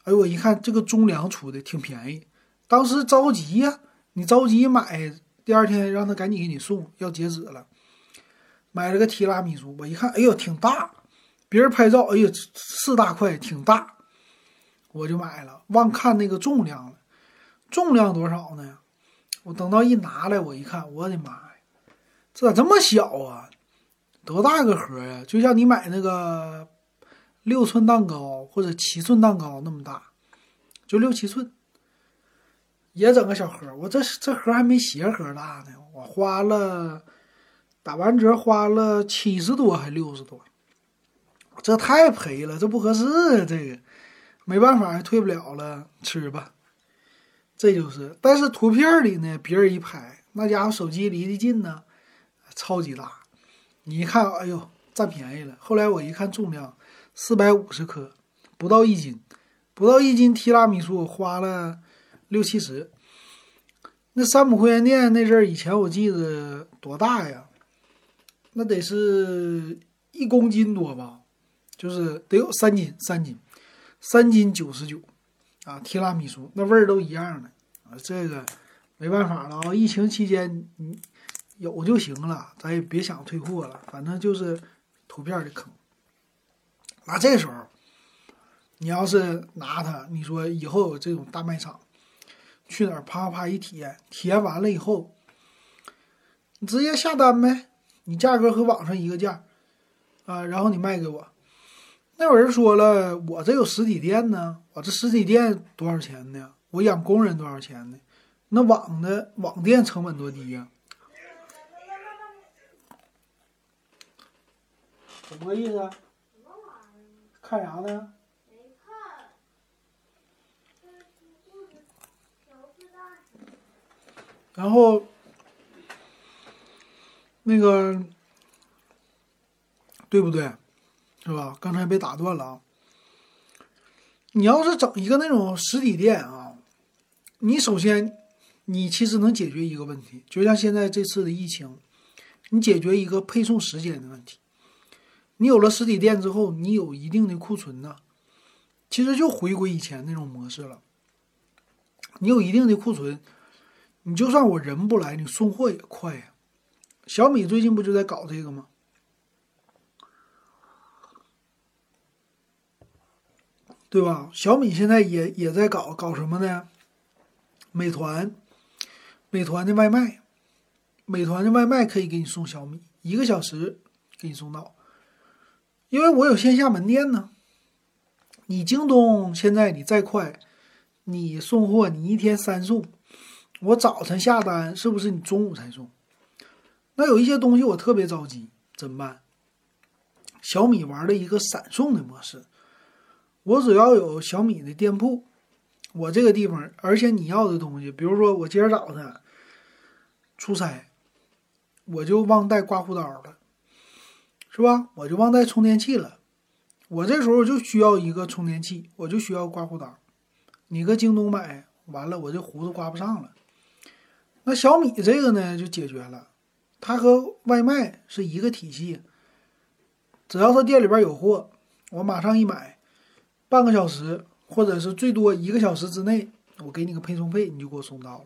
哎呦，我一看这个中粮出的挺便宜，当时着急呀，你着急买，第二天让他赶紧给你送，要截止了。买了个提拉米苏，我一看，哎呦，挺大，别人拍照，哎呦，四大块，挺大，我就买了。忘看那个重量了，重量多少呢？我等到一拿来，我一看，我的妈呀，这咋这么小啊？多大个盒呀？就像你买那个六寸蛋糕或者七寸蛋糕那么大，就六七寸。也整个小盒，我这这盒还没鞋盒大呢。我花了打完折花了七十多还六十多，这太赔了，这不合适啊！这个没办法，退不了了，吃吧。这就是，但是图片里呢，别人一拍，那家伙手机离得近呢，超级大。你一看，哎呦，占便宜了。后来我一看重量，四百五十克，不到一斤，不到一斤提拉米苏花了。六七十，那山姆会员店那阵儿，以前我记得多大呀？那得是一公斤多吧，就是得有三斤，三斤，三斤九十九，啊，提拉米苏那味儿都一样的啊。这个没办法了啊，疫情期间你有就行了，咱也别想退货了，反正就是图片的坑。那这时候你要是拿它，你说以后有这种大卖场。去哪儿啪啪一体验，体验完了以后，你直接下单呗，你价格和网上一个价，啊，然后你卖给我。那有人说了，我这有实体店呢，我这实体店多少钱呢？我养工人多少钱呢？那网的网店成本多低呀？什么意思？啊看啥呢？然后，那个，对不对？是吧？刚才被打断了啊！你要是整一个那种实体店啊，你首先，你其实能解决一个问题，就像现在这次的疫情，你解决一个配送时间的问题。你有了实体店之后，你有一定的库存呢，其实就回归以前那种模式了。你有一定的库存。你就算我人不来，你送货也快呀。小米最近不就在搞这个吗？对吧？小米现在也也在搞搞什么呢？美团，美团的外卖，美团的外卖可以给你送小米，一个小时给你送到。因为我有线下门店呢。你京东现在你再快，你送货你一天三送。我早晨下单，是不是你中午才送？那有一些东西我特别着急，怎么办？小米玩了一个闪送的模式，我只要有小米的店铺，我这个地方，而且你要的东西，比如说我今儿早上出差，我就忘带刮胡刀了，是吧？我就忘带充电器了，我这时候就需要一个充电器，我就需要刮胡刀，你搁京东买完了，我这胡子刮不上了。那小米这个呢就解决了，它和外卖是一个体系，只要是店里边有货，我马上一买，半个小时或者是最多一个小时之内，我给你个配送费，你就给我送到了，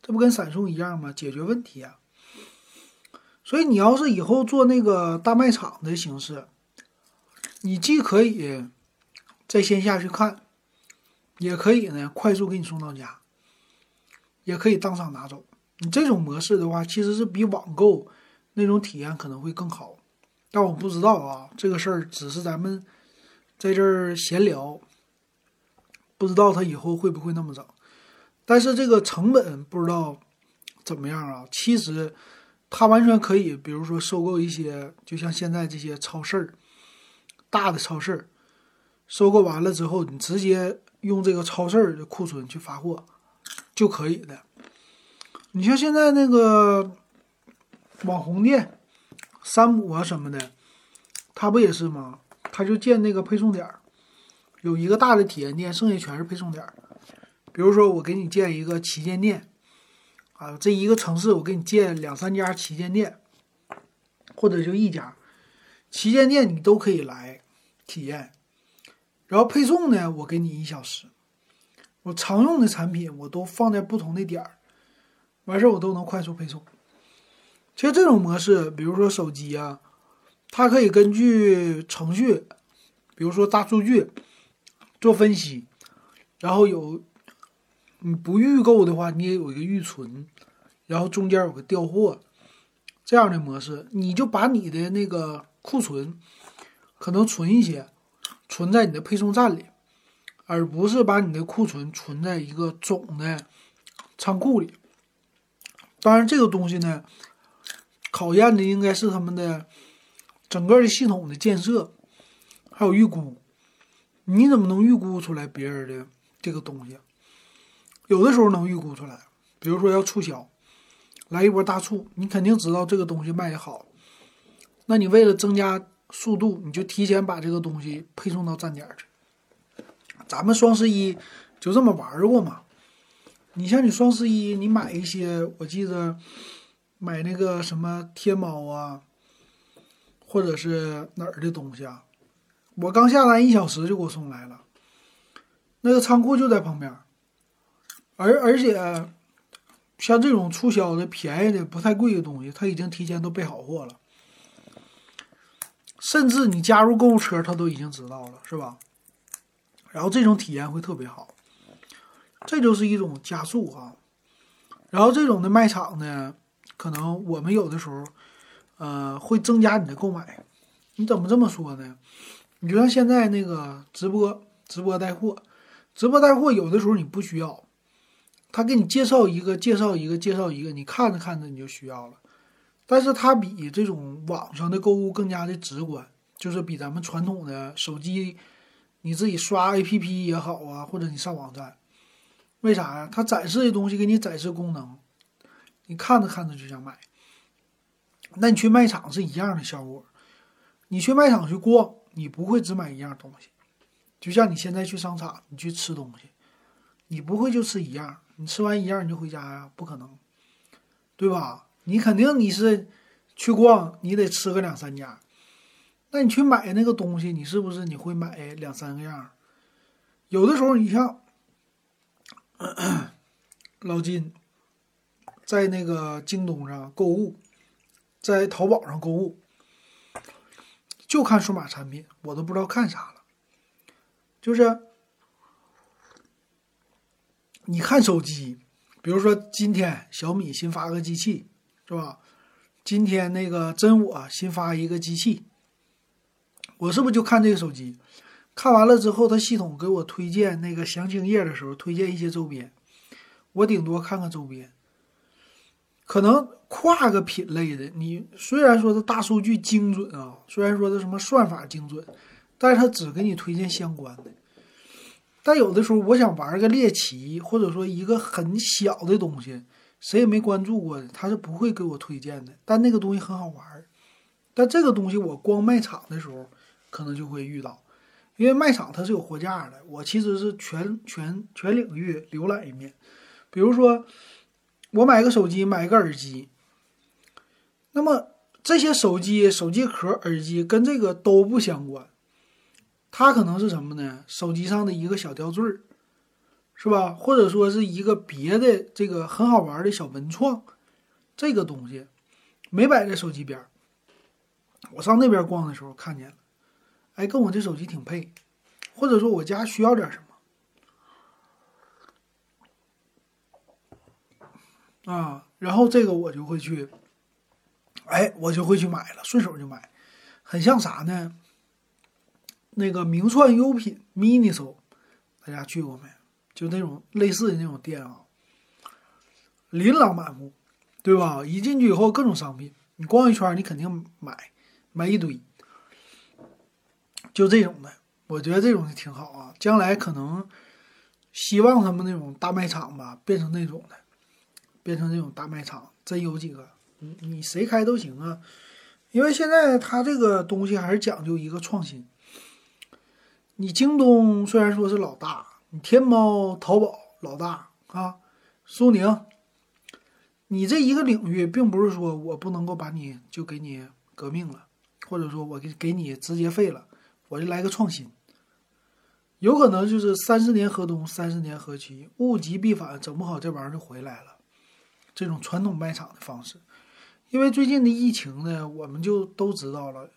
这不跟闪送一样吗？解决问题啊！所以你要是以后做那个大卖场的形式，你既可以在线下去看，也可以呢快速给你送到家，也可以当场拿走。你这种模式的话，其实是比网购那种体验可能会更好，但我不知道啊，这个事儿只是咱们在这儿闲聊，不知道他以后会不会那么整。但是这个成本不知道怎么样啊。其实他完全可以，比如说收购一些，就像现在这些超市儿，大的超市儿，收购完了之后，你直接用这个超市儿的库存去发货就可以的。你像现在那个网红店，山姆啊什么的，他不也是吗？他就建那个配送点儿，有一个大的体验店，剩下全是配送点儿。比如说，我给你建一个旗舰店，啊，这一个城市我给你建两三家旗舰店，或者就一家旗舰店，你都可以来体验。然后配送呢，我给你一小时。我常用的产品，我都放在不同的点儿。完事儿我都能快速配送。其实这种模式，比如说手机啊，它可以根据程序，比如说大数据做分析，然后有你不预购的话，你也有一个预存，然后中间有个调货，这样的模式，你就把你的那个库存可能存一些，存在你的配送站里，而不是把你的库存存在一个总的仓库里。当然，这个东西呢，考验的应该是他们的整个的系统的建设，还有预估。你怎么能预估出来别人的这个东西？有的时候能预估出来，比如说要促销，来一波大促，你肯定知道这个东西卖的好，那你为了增加速度，你就提前把这个东西配送到站点去。咱们双十一就这么玩过嘛。你像你双十一，你买一些，我记得买那个什么天猫啊，或者是哪儿的东西啊，我刚下单一小时就给我送来了，那个仓库就在旁边，而而且像这种促销的便宜的不太贵的东西，他已经提前都备好货了，甚至你加入购物车，他都已经知道了，是吧？然后这种体验会特别好。这就是一种加速啊，然后这种的卖场呢，可能我们有的时候，呃，会增加你的购买。你怎么这么说呢？你就像现在那个直播，直播带货，直播带货有的时候你不需要，他给你介绍一个，介绍一个，介绍一个，你看着看着你就需要了。但是它比这种网上的购物更加的直观，就是比咱们传统的手机，你自己刷 APP 也好啊，或者你上网站。为啥呀？它展示的东西给你展示功能，你看着看着就想买。那你去卖场是一样的效果。你去卖场去逛，你不会只买一样东西。就像你现在去商场，你去吃东西，你不会就吃一样。你吃完一样你就回家呀？不可能，对吧？你肯定你是去逛，你得吃个两三家。那你去买那个东西，你是不是你会买两三个样？有的时候你像。老金在那个京东上购物，在淘宝上购物，就看数码产品，我都不知道看啥了。就是你看手机，比如说今天小米新发个机器，是吧？今天那个真我新发一个机器，我是不是就看这个手机？看完了之后，它系统给我推荐那个详情页的时候，推荐一些周边，我顶多看看周边。可能跨个品类的，你虽然说它大数据精准啊，虽然说它什么算法精准，但是它只给你推荐相关的。但有的时候，我想玩个猎奇，或者说一个很小的东西，谁也没关注过的，他是不会给我推荐的。但那个东西很好玩，但这个东西我逛卖场的时候，可能就会遇到。因为卖场它是有货架的，我其实是全全全领域浏览一遍。比如说，我买个手机，买个耳机，那么这些手机、手机壳、耳机跟这个都不相关，它可能是什么呢？手机上的一个小吊坠儿，是吧？或者说是一个别的这个很好玩的小文创，这个东西没摆在手机边。我上那边逛的时候看见了。哎，跟我这手机挺配，或者说我家需要点什么啊，然后这个我就会去，哎，我就会去买了，顺手就买，很像啥呢？那个名创优品 MINISO，大家去过没？就那种类似的那种店啊，琳琅满目，对吧？一进去以后各种商品，你逛一圈你肯定买，买一堆。就这种的，我觉得这种的挺好啊。将来可能希望他们那种大卖场吧，变成那种的，变成这种大卖场，真有几个，你你谁开都行啊。因为现在它这个东西还是讲究一个创新。你京东虽然说是老大，你天猫、淘宝老大啊，苏宁，你这一个领域，并不是说我不能够把你就给你革命了，或者说我给给你直接废了。我就来个创新，有可能就是三十年河东，三十年河西，物极必反，整不好这玩意儿就回来了。这种传统卖场的方式，因为最近的疫情呢，我们就都知道了。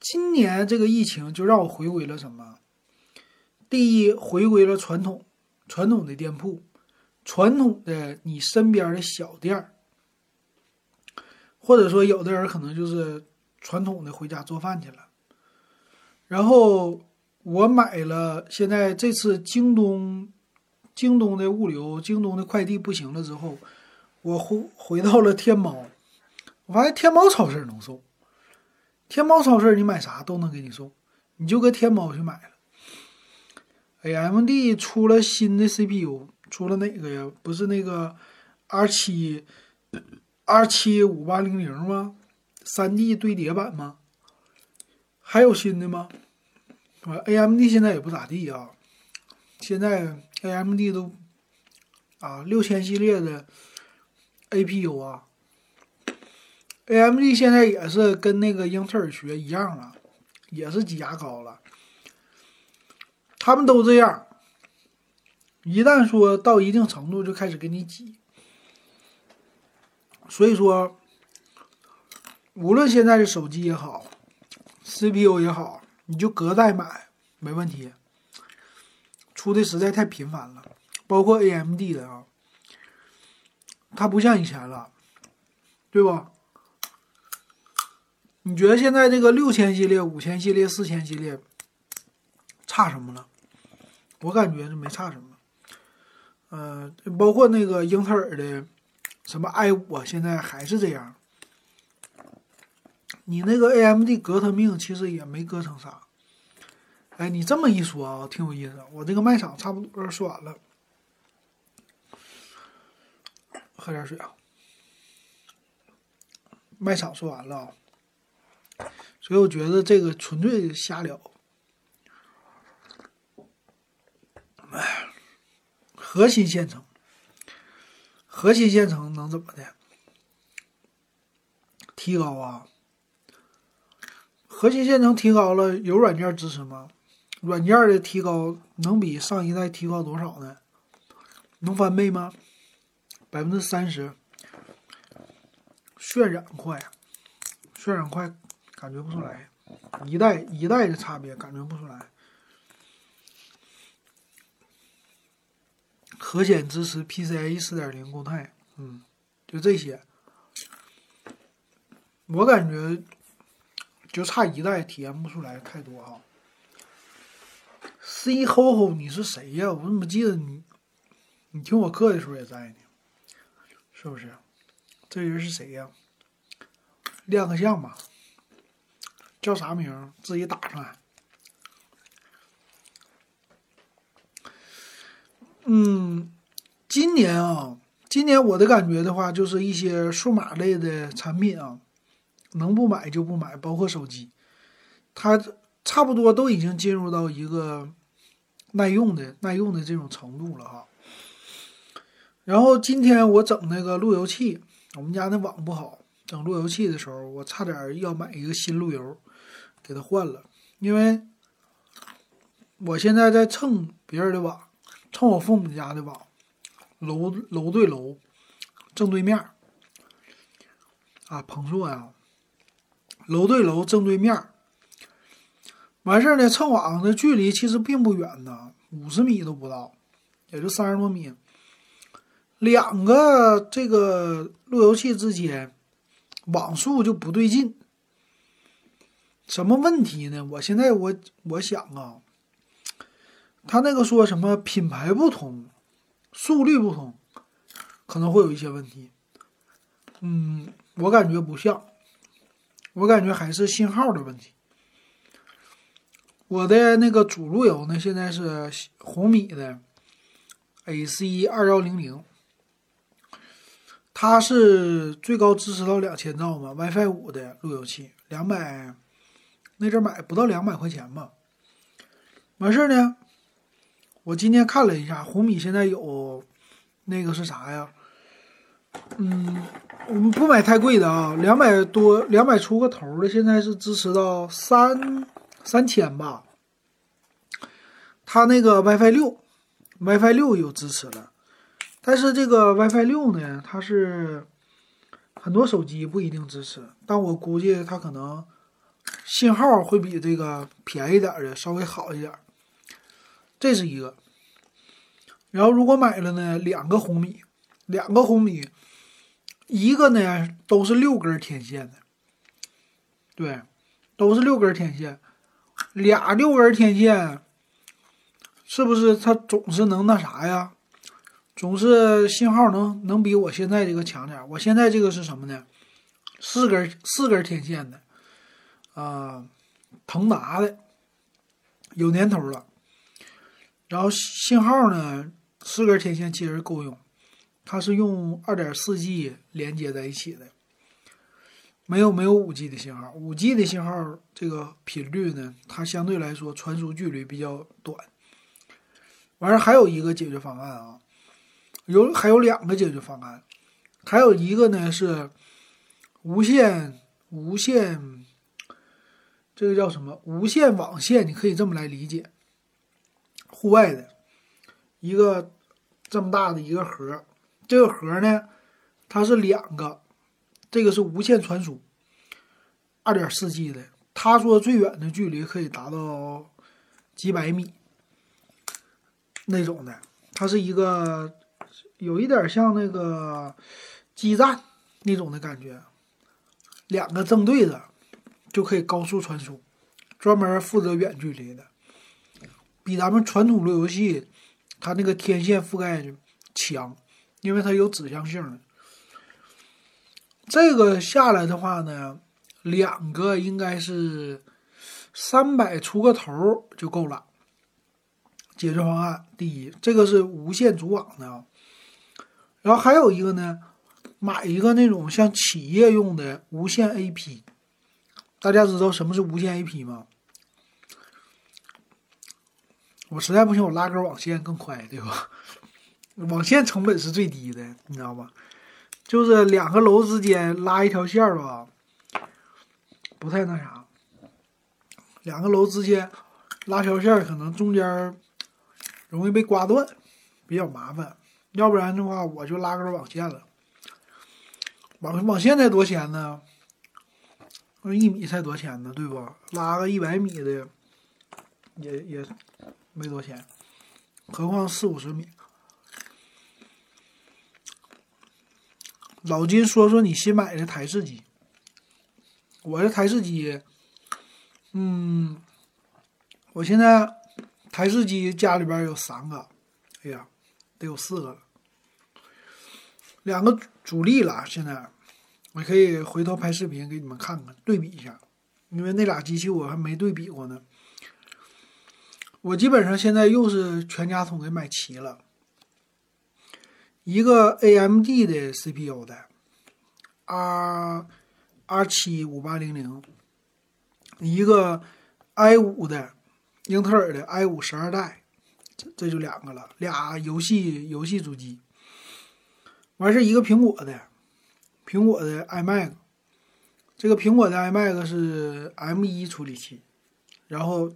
今年这个疫情就让我回归了什么？第一，回归了传统，传统的店铺，传统的你身边的小店儿。或者说有的人可能就是传统的回家做饭去了。然后我买了，现在这次京东，京东的物流，京东的快递不行了之后，我回回到了天猫，我发现天猫超市能送，天猫超市你买啥都能给你送，你就搁天猫去买了。AMD 出了新的 CPU，出了哪个呀？不是那个 R 七 R 七五八零零吗？三 D 堆叠版吗？还有新的吗？，AMD 现在也不咋地啊。现在 AMD 都啊六千系列的 APU 啊，AMD 现在也是跟那个英特尔学一样了，也是挤牙膏了。他们都这样，一旦说到一定程度就开始给你挤。所以说，无论现在的手机也好，CPU 也好，你就隔代买没问题。出的实在太频繁了，包括 AMD 的啊，它不像以前了，对吧？你觉得现在这个六千系列、五千系列、四千系列差什么了？我感觉是没差什么，呃，包括那个英特尔的什么 i 五，现在还是这样。你那个 AMD 隔它命，其实也没隔成啥。哎，你这么一说啊，挺有意思。我这个卖场差不多说完了，喝点水啊。卖场说完了啊，所以我觉得这个纯粹瞎聊。哎，核心线程，核心线程能怎么的？提高啊！核心线程提高了，有软件支持吗？软件的提高能比上一代提高多少呢？能翻倍吗？百分之三十。渲染快，渲染快，感觉不出来，一代一代的差别感觉不出来。核显支持 PCIe 四点零固态，嗯，就这些。我感觉就差一代，体验不出来太多哈。C 吼吼，你是谁呀？我怎么记得你？你听我课的时候也在呢，是不是？这人是谁呀？亮个相吧，叫啥名？自己打上来。嗯，今年啊，今年我的感觉的话，就是一些数码类的产品啊，能不买就不买，包括手机，它差不多都已经进入到一个耐用的、耐用的这种程度了哈。然后今天我整那个路由器，我们家那网不好，整路由器的时候，我差点要买一个新路由，给它换了，因为我现在在蹭别人的网。蹭我父母家的网，楼楼对楼，正对面啊，彭硕呀，楼对楼正对面完事儿呢，蹭网的距离其实并不远呢，五十米都不到，也就三十多米。两个这个路由器之间网速就不对劲，什么问题呢？我现在我我想啊。他那个说什么品牌不同，速率不同，可能会有一些问题。嗯，我感觉不像，我感觉还是信号的问题。我的那个主路由呢，现在是红米的 AC 二幺零零，它是最高支持到两千兆嘛，WiFi 五的路由器，两百，那阵买不到两百块钱吧。完事儿呢。我今天看了一下，红米现在有那个是啥呀？嗯，我们不买太贵的啊，两百多，两百出个头的，现在是支持到三三千吧。它那个 WiFi 六，WiFi 六有支持了，但是这个 WiFi 六呢，它是很多手机不一定支持，但我估计它可能信号会比这个便宜点的稍微好一点。这是一个，然后如果买了呢，两个红米，两个红米，一个呢都是六根天线的，对，都是六根天线，俩六根天线，是不是它总是能那啥呀？总是信号能能比我现在这个强点。我现在这个是什么呢？四根四根天线的，啊，腾达的，有年头了。然后信号呢，四根天线其实够用。它是用二点四 G 连接在一起的，没有没有五 G 的信号。五 G 的信号这个频率呢，它相对来说传输距离比较短。完事还有一个解决方案啊，有还有两个解决方案，还有一个呢是无线无线，这个叫什么？无线网线，你可以这么来理解。户外的一个这么大的一个盒。这个盒呢，它是两个，这个是无线传输，二点四 G 的。他说最远的距离可以达到几百米那种的。它是一个有一点像那个基站那种的感觉，两个正对着就可以高速传输，专门负责远距离的，比咱们传统路由器它那个天线覆盖强。因为它有指向性的，这个下来的话呢，两个应该是三百出个头就够了。解决方案第一，这个是无线组网的，然后还有一个呢，买一个那种像企业用的无线 AP。大家知道什么是无线 AP 吗？我实在不行，我拉根网线更快，对吧？网线成本是最低的，你知道吧？就是两个楼之间拉一条线吧，不太那啥。两个楼之间拉条线，可能中间容易被刮断，比较麻烦。要不然的话，我就拉根网线了。网网线才多钱呢？那一米才多钱呢？对不？拉个一百米的，也也没多钱，何况四五十米。老金说说你新买的台式机。我的台式机，嗯，我现在台式机家里边有三个，哎呀，得有四个了，两个主力了。现在我可以回头拍视频给你们看看，对比一下，因为那俩机器我还没对比过呢。我基本上现在又是全家桶给买齐了。一个 AMD 的 CPU 的 R R 七五八零零，一个 i 五的英特尔的 i 五十二代，这这就两个了，俩游戏游戏主机。完事一个苹果的，苹果的 iMac，这个苹果的 iMac 是 M 一处理器，然后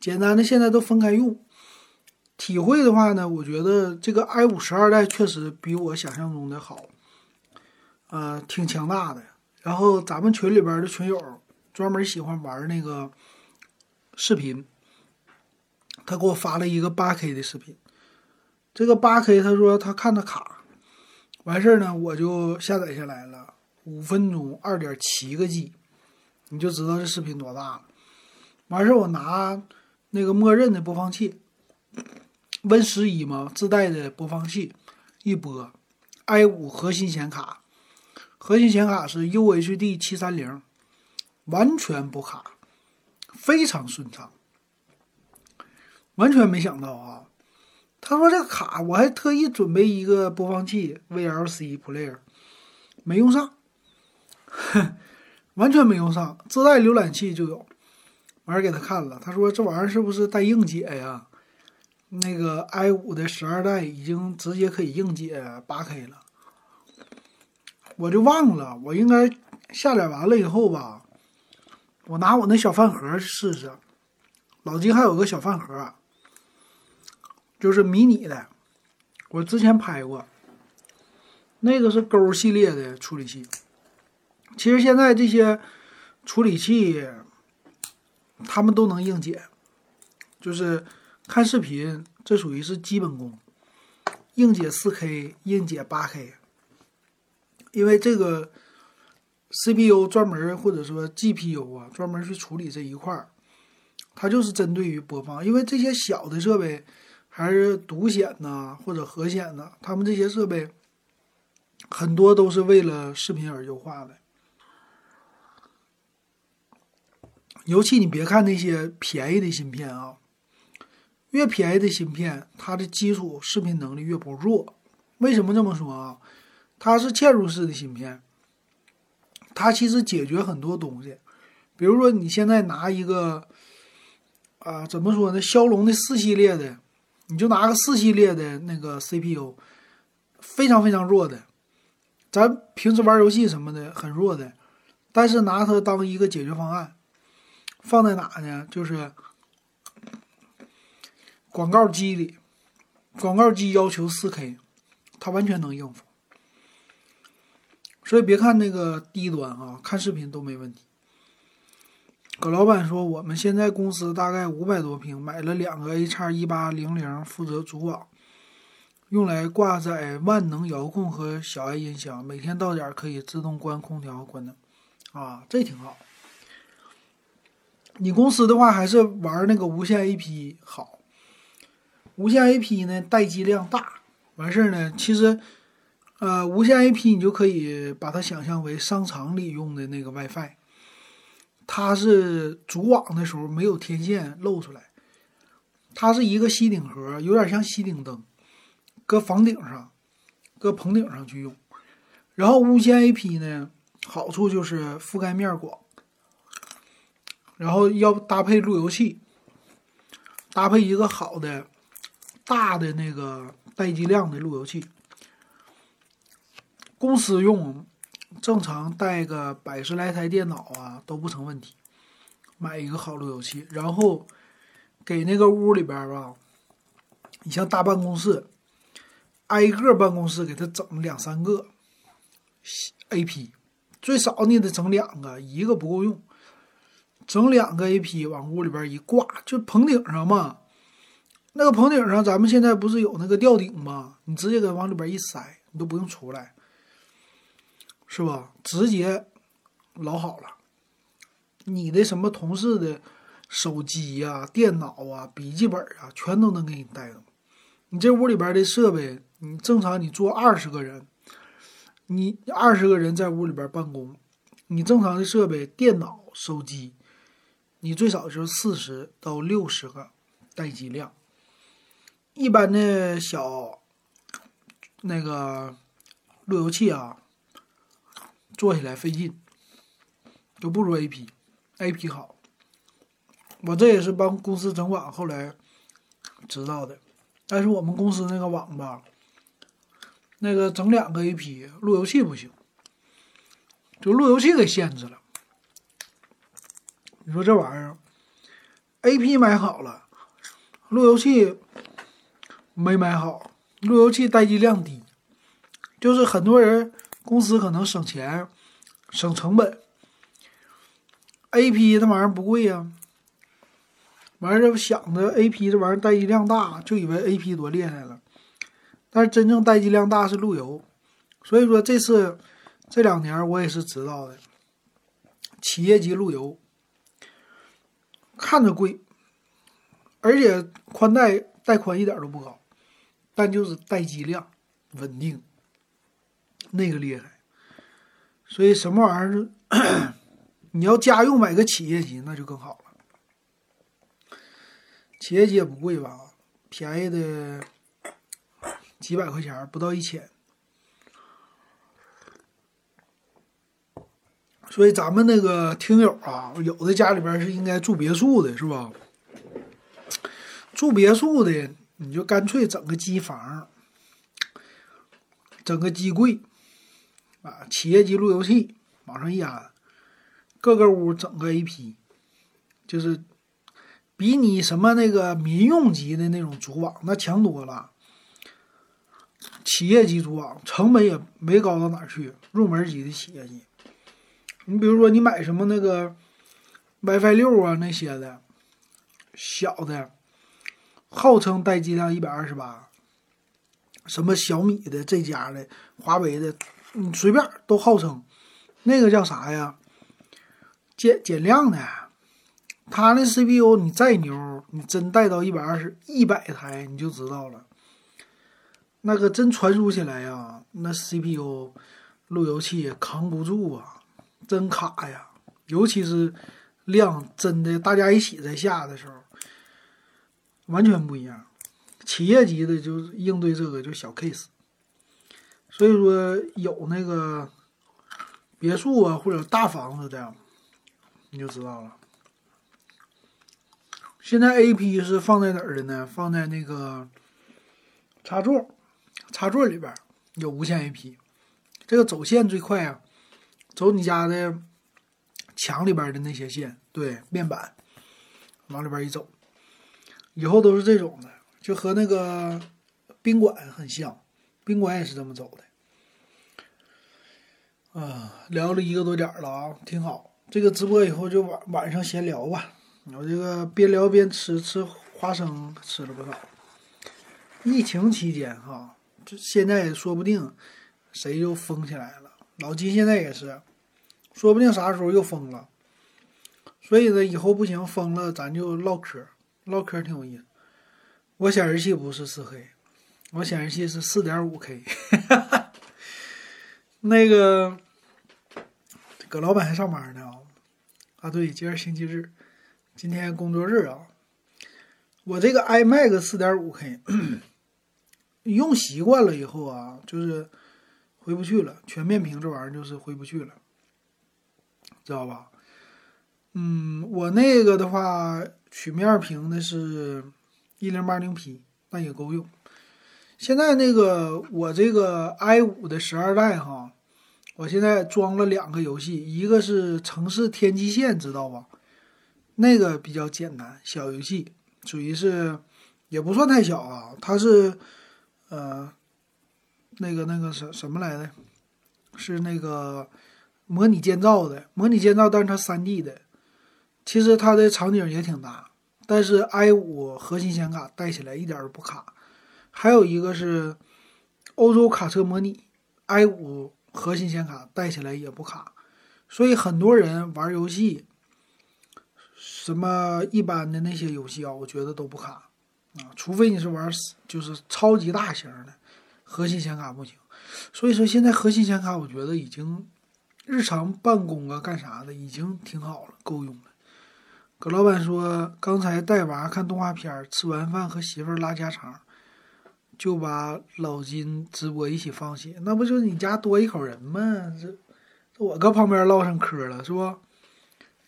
简单的现在都分开用。体会的话呢，我觉得这个 i 五十二代确实比我想象中的好，呃，挺强大的。然后咱们群里边的群友专门喜欢玩那个视频，他给我发了一个八 K 的视频。这个八 K 他说他看的卡，完事儿呢我就下载下来了，五分钟二点七个 G，你就知道这视频多大了。完事儿我拿那个默认的播放器。Win 十一嘛，自带的播放器一播，i 五核心显卡，核心显卡是 UHD 七三零，完全不卡，非常顺畅，完全没想到啊！他说这个卡，我还特意准备一个播放器 VLC Player，没用上，哼 完全没用上，自带浏览器就有，完事给他看了，他说这玩意儿是不是带硬解呀？那个 i 五的十二代已经直接可以硬解八 K 了，我就忘了，我应该下载完了以后吧，我拿我那小饭盒试试。老金还有个小饭盒，就是迷你的，我之前拍过，那个是勾系列的处理器。其实现在这些处理器，他们都能硬解，就是。看视频，这属于是基本功，硬解四 K，硬解八 K，因为这个 CPU 专门或者说 GPU 啊，专门去处理这一块儿，它就是针对于播放。因为这些小的设备，还是独显呐或者核显呐，他们这些设备很多都是为了视频而优化的。尤其你别看那些便宜的芯片啊，越便宜的芯片，它的基础视频能力越不弱。为什么这么说啊？它是嵌入式的芯片，它其实解决很多东西。比如说，你现在拿一个啊，怎么说呢？骁龙的四系列的，你就拿个四系列的那个 CPU，非常非常弱的，咱平时玩游戏什么的很弱的，但是拿它当一个解决方案。放在哪呢？就是广告机里，广告机要求四 K，它完全能应付。所以别看那个低端啊，看视频都没问题。葛老板说，我们现在公司大概五百多平，买了两个 A 叉一八零零，负责组网，用来挂载万能遥控和小爱音箱，每天到点可以自动关空调、关灯。啊，这挺好。你公司的话还是玩那个无线 AP 好，无线 AP 呢待机量大，完事儿呢，其实，呃，无线 AP 你就可以把它想象为商场里用的那个 WiFi，它是组网的时候没有天线露出来，它是一个吸顶盒，有点像吸顶灯，搁房顶上，搁棚顶上去用，然后无线 AP 呢，好处就是覆盖面广。然后要搭配路由器，搭配一个好的大的那个待机量的路由器。公司用正常带个百十来台电脑啊都不成问题。买一个好路由器，然后给那个屋里边吧，你像大办公室，挨个办公室给他整两三个 AP，最少你得整两个，一个不够用。整两个 AP 往屋里边一挂，就棚顶上嘛。那个棚顶上，咱们现在不是有那个吊顶吗？你直接给往里边一塞，你都不用出来，是吧？直接老好了。你的什么同事的手机呀、电脑啊、笔记本啊，全都能给你带动。你这屋里边的设备，你正常你坐二十个人，你二十个人在屋里边办公，你正常的设备，电脑、手机。你最少就是四十到六十个待机量，一般的小那个路由器啊，做起来费劲，就不如 AP，AP 好。我这也是帮公司整网后来知道的，但是我们公司那个网吧，那个整两个 AP 路由器不行，就路由器给限制了。你说这玩意儿，A P 买好了，路由器没买好，路由器待机量低，就是很多人公司可能省钱、省成本。A P 那玩意儿不贵呀，完事儿想着 A P 这玩意儿待机量大，就以为 A P 多厉害了，但是真正待机量大是路由，所以说这次这两年我也是知道的，企业级路由。看着贵，而且宽带带宽一点都不高，但就是待机量稳定，那个厉害。所以什么玩意儿，你要家用买个企业级那就更好了。企业级也不贵吧，便宜的几百块钱，不到一千。所以咱们那个听友啊，有的家里边是应该住别墅的，是吧？住别墅的，你就干脆整个机房，整个机柜，啊，企业级路由器往上一安，各个屋整个 AP，就是比你什么那个民用级的那种组网那强多了。企业级组网成本也没高到哪去，入门级的企业级。你比如说，你买什么那个 WiFi 六啊那些的，小的，号称待机量一百二十八，什么小米的这家的，华为的你随便都号称那个叫啥呀？减减量的。它那 CPU 你再牛，你真带到一百二十一百台你就知道了。那个真传输起来呀，那 CPU 路由器扛不住啊，真卡呀。尤其是量真的大家一起在下的时候，完全不一样。企业级的就是应对这个就小 case。所以说有那个别墅啊或者大房子的，你就知道了。现在 A P 是放在哪儿的呢？放在那个插座，插座里边有无线 A P，这个走线最快啊，走你家的墙里边的那些线，对，面板往里边一走，以后都是这种的，就和那个宾馆很像，宾馆也是这么走的。啊，聊了一个多点了啊，挺好。这个直播以后就晚晚上闲聊吧。我这个边聊边吃吃花生，吃了不少。疫情期间哈，就现在也说不定谁又封起来了。老金现在也是，说不定啥时候又封了。所以呢，以后不行封了，咱就唠嗑，唠嗑挺有意思。我显示器不是四 K，我显示器是四点五 K。那个葛老板还上班呢啊？啊，对，今儿星期日。今天工作日啊，我这个 iMac 四点五 K 用习惯了以后啊，就是回不去了。全面屏这玩意儿就是回不去了，知道吧？嗯，我那个的话，曲面屏的是一零八零 P，那也够用。现在那个我这个 i 五的十二代哈，我现在装了两个游戏，一个是《城市天际线》，知道吧？那个比较简单，小游戏，属于是也不算太小啊。它是呃那个那个什什么来的？是那个模拟建造的，模拟建造，但是它三 D 的。其实它的场景也挺大，但是 i 五核心显卡带起来一点都不卡。还有一个是欧洲卡车模拟，i 五核心显卡带起来也不卡。所以很多人玩游戏。什么一般的那些游戏啊，我觉得都不卡啊，除非你是玩就是超级大型的，核心显卡不行。所以说现在核心显卡我觉得已经日常办公啊干啥的已经挺好了，够用了。葛老板说刚才带娃看动画片，吃完饭和媳妇儿拉家常，就把老金直播一起放起，那不就你家多一口人吗？这我搁旁边唠上嗑了是不？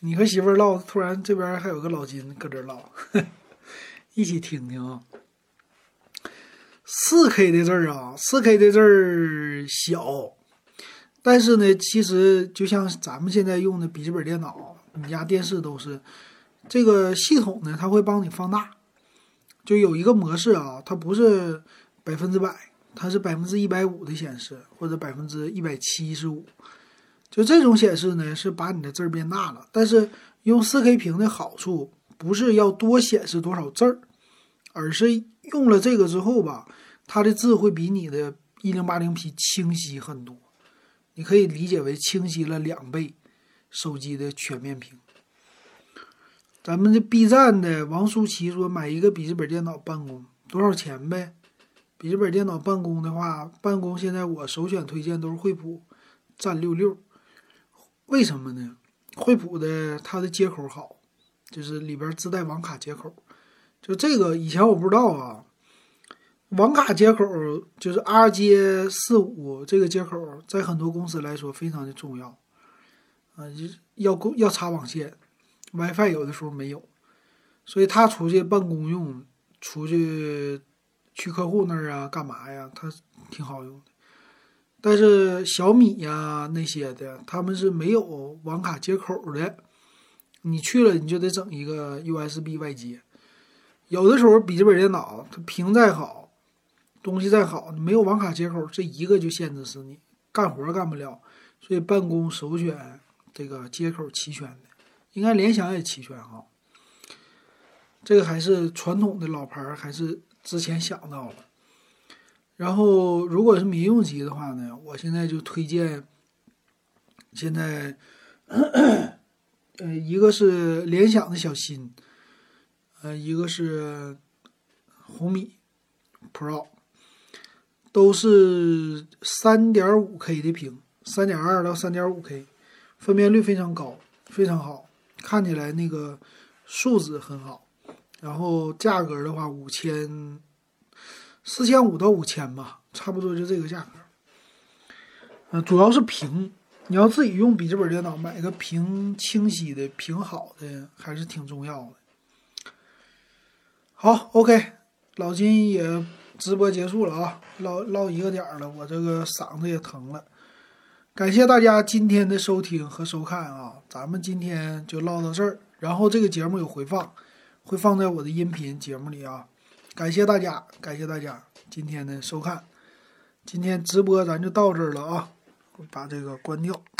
你和媳妇唠，突然这边还有个老金搁这唠，一起听听啊。四 K 的字儿啊，四 K 的字儿小，但是呢，其实就像咱们现在用的笔记本电脑，你家电视都是这个系统呢，它会帮你放大，就有一个模式啊，它不是百分之百，它是百分之一百五的显示，或者百分之一百七十五。就这种显示呢，是把你的字儿变大了。但是用 4K 屏的好处不是要多显示多少字儿，而是用了这个之后吧，它的字会比你的 1080P 清晰很多。你可以理解为清晰了两倍。手机的全面屏。咱们这 B 站的王舒淇说买一个笔记本电脑办公多少钱呗？笔记本电脑办公的话，办公现在我首选推荐都是惠普战六六。为什么呢？惠普的它的接口好，就是里边自带网卡接口。就这个以前我不知道啊，网卡接口就是 R 接四五这个接口，在很多公司来说非常的重要啊，要要插网线，WiFi 有的时候没有，所以他出去办公用，出去去客户那儿啊干嘛呀，他挺好用的。但是小米呀那些的，他们是没有网卡接口的。你去了，你就得整一个 USB 外接。有的时候笔记本电脑它屏再好，东西再好，没有网卡接口，这一个就限制死你，干活干不了。所以办公首选这个接口齐全的，应该联想也齐全哈。这个还是传统的老牌，还是之前想到了。然后如果是民用机的话呢，我现在就推荐，现在，呃，一个是联想的小新，呃，一个是红米 Pro，都是三点五 K 的屏，三点二到三点五 K，分辨率非常高，非常好，看起来那个素质很好。然后价格的话，五千。四千五到五千吧，差不多就这个价格。嗯，主要是屏，你要自己用笔记本电脑，买个屏清晰的、屏好的还是挺重要的。好，OK，老金也直播结束了啊，唠唠一个点儿了，我这个嗓子也疼了。感谢大家今天的收听和收看啊，咱们今天就唠到这儿。然后这个节目有回放，会放在我的音频节目里啊。感谢大家，感谢大家今天的收看，今天直播咱就到这儿了啊，把这个关掉。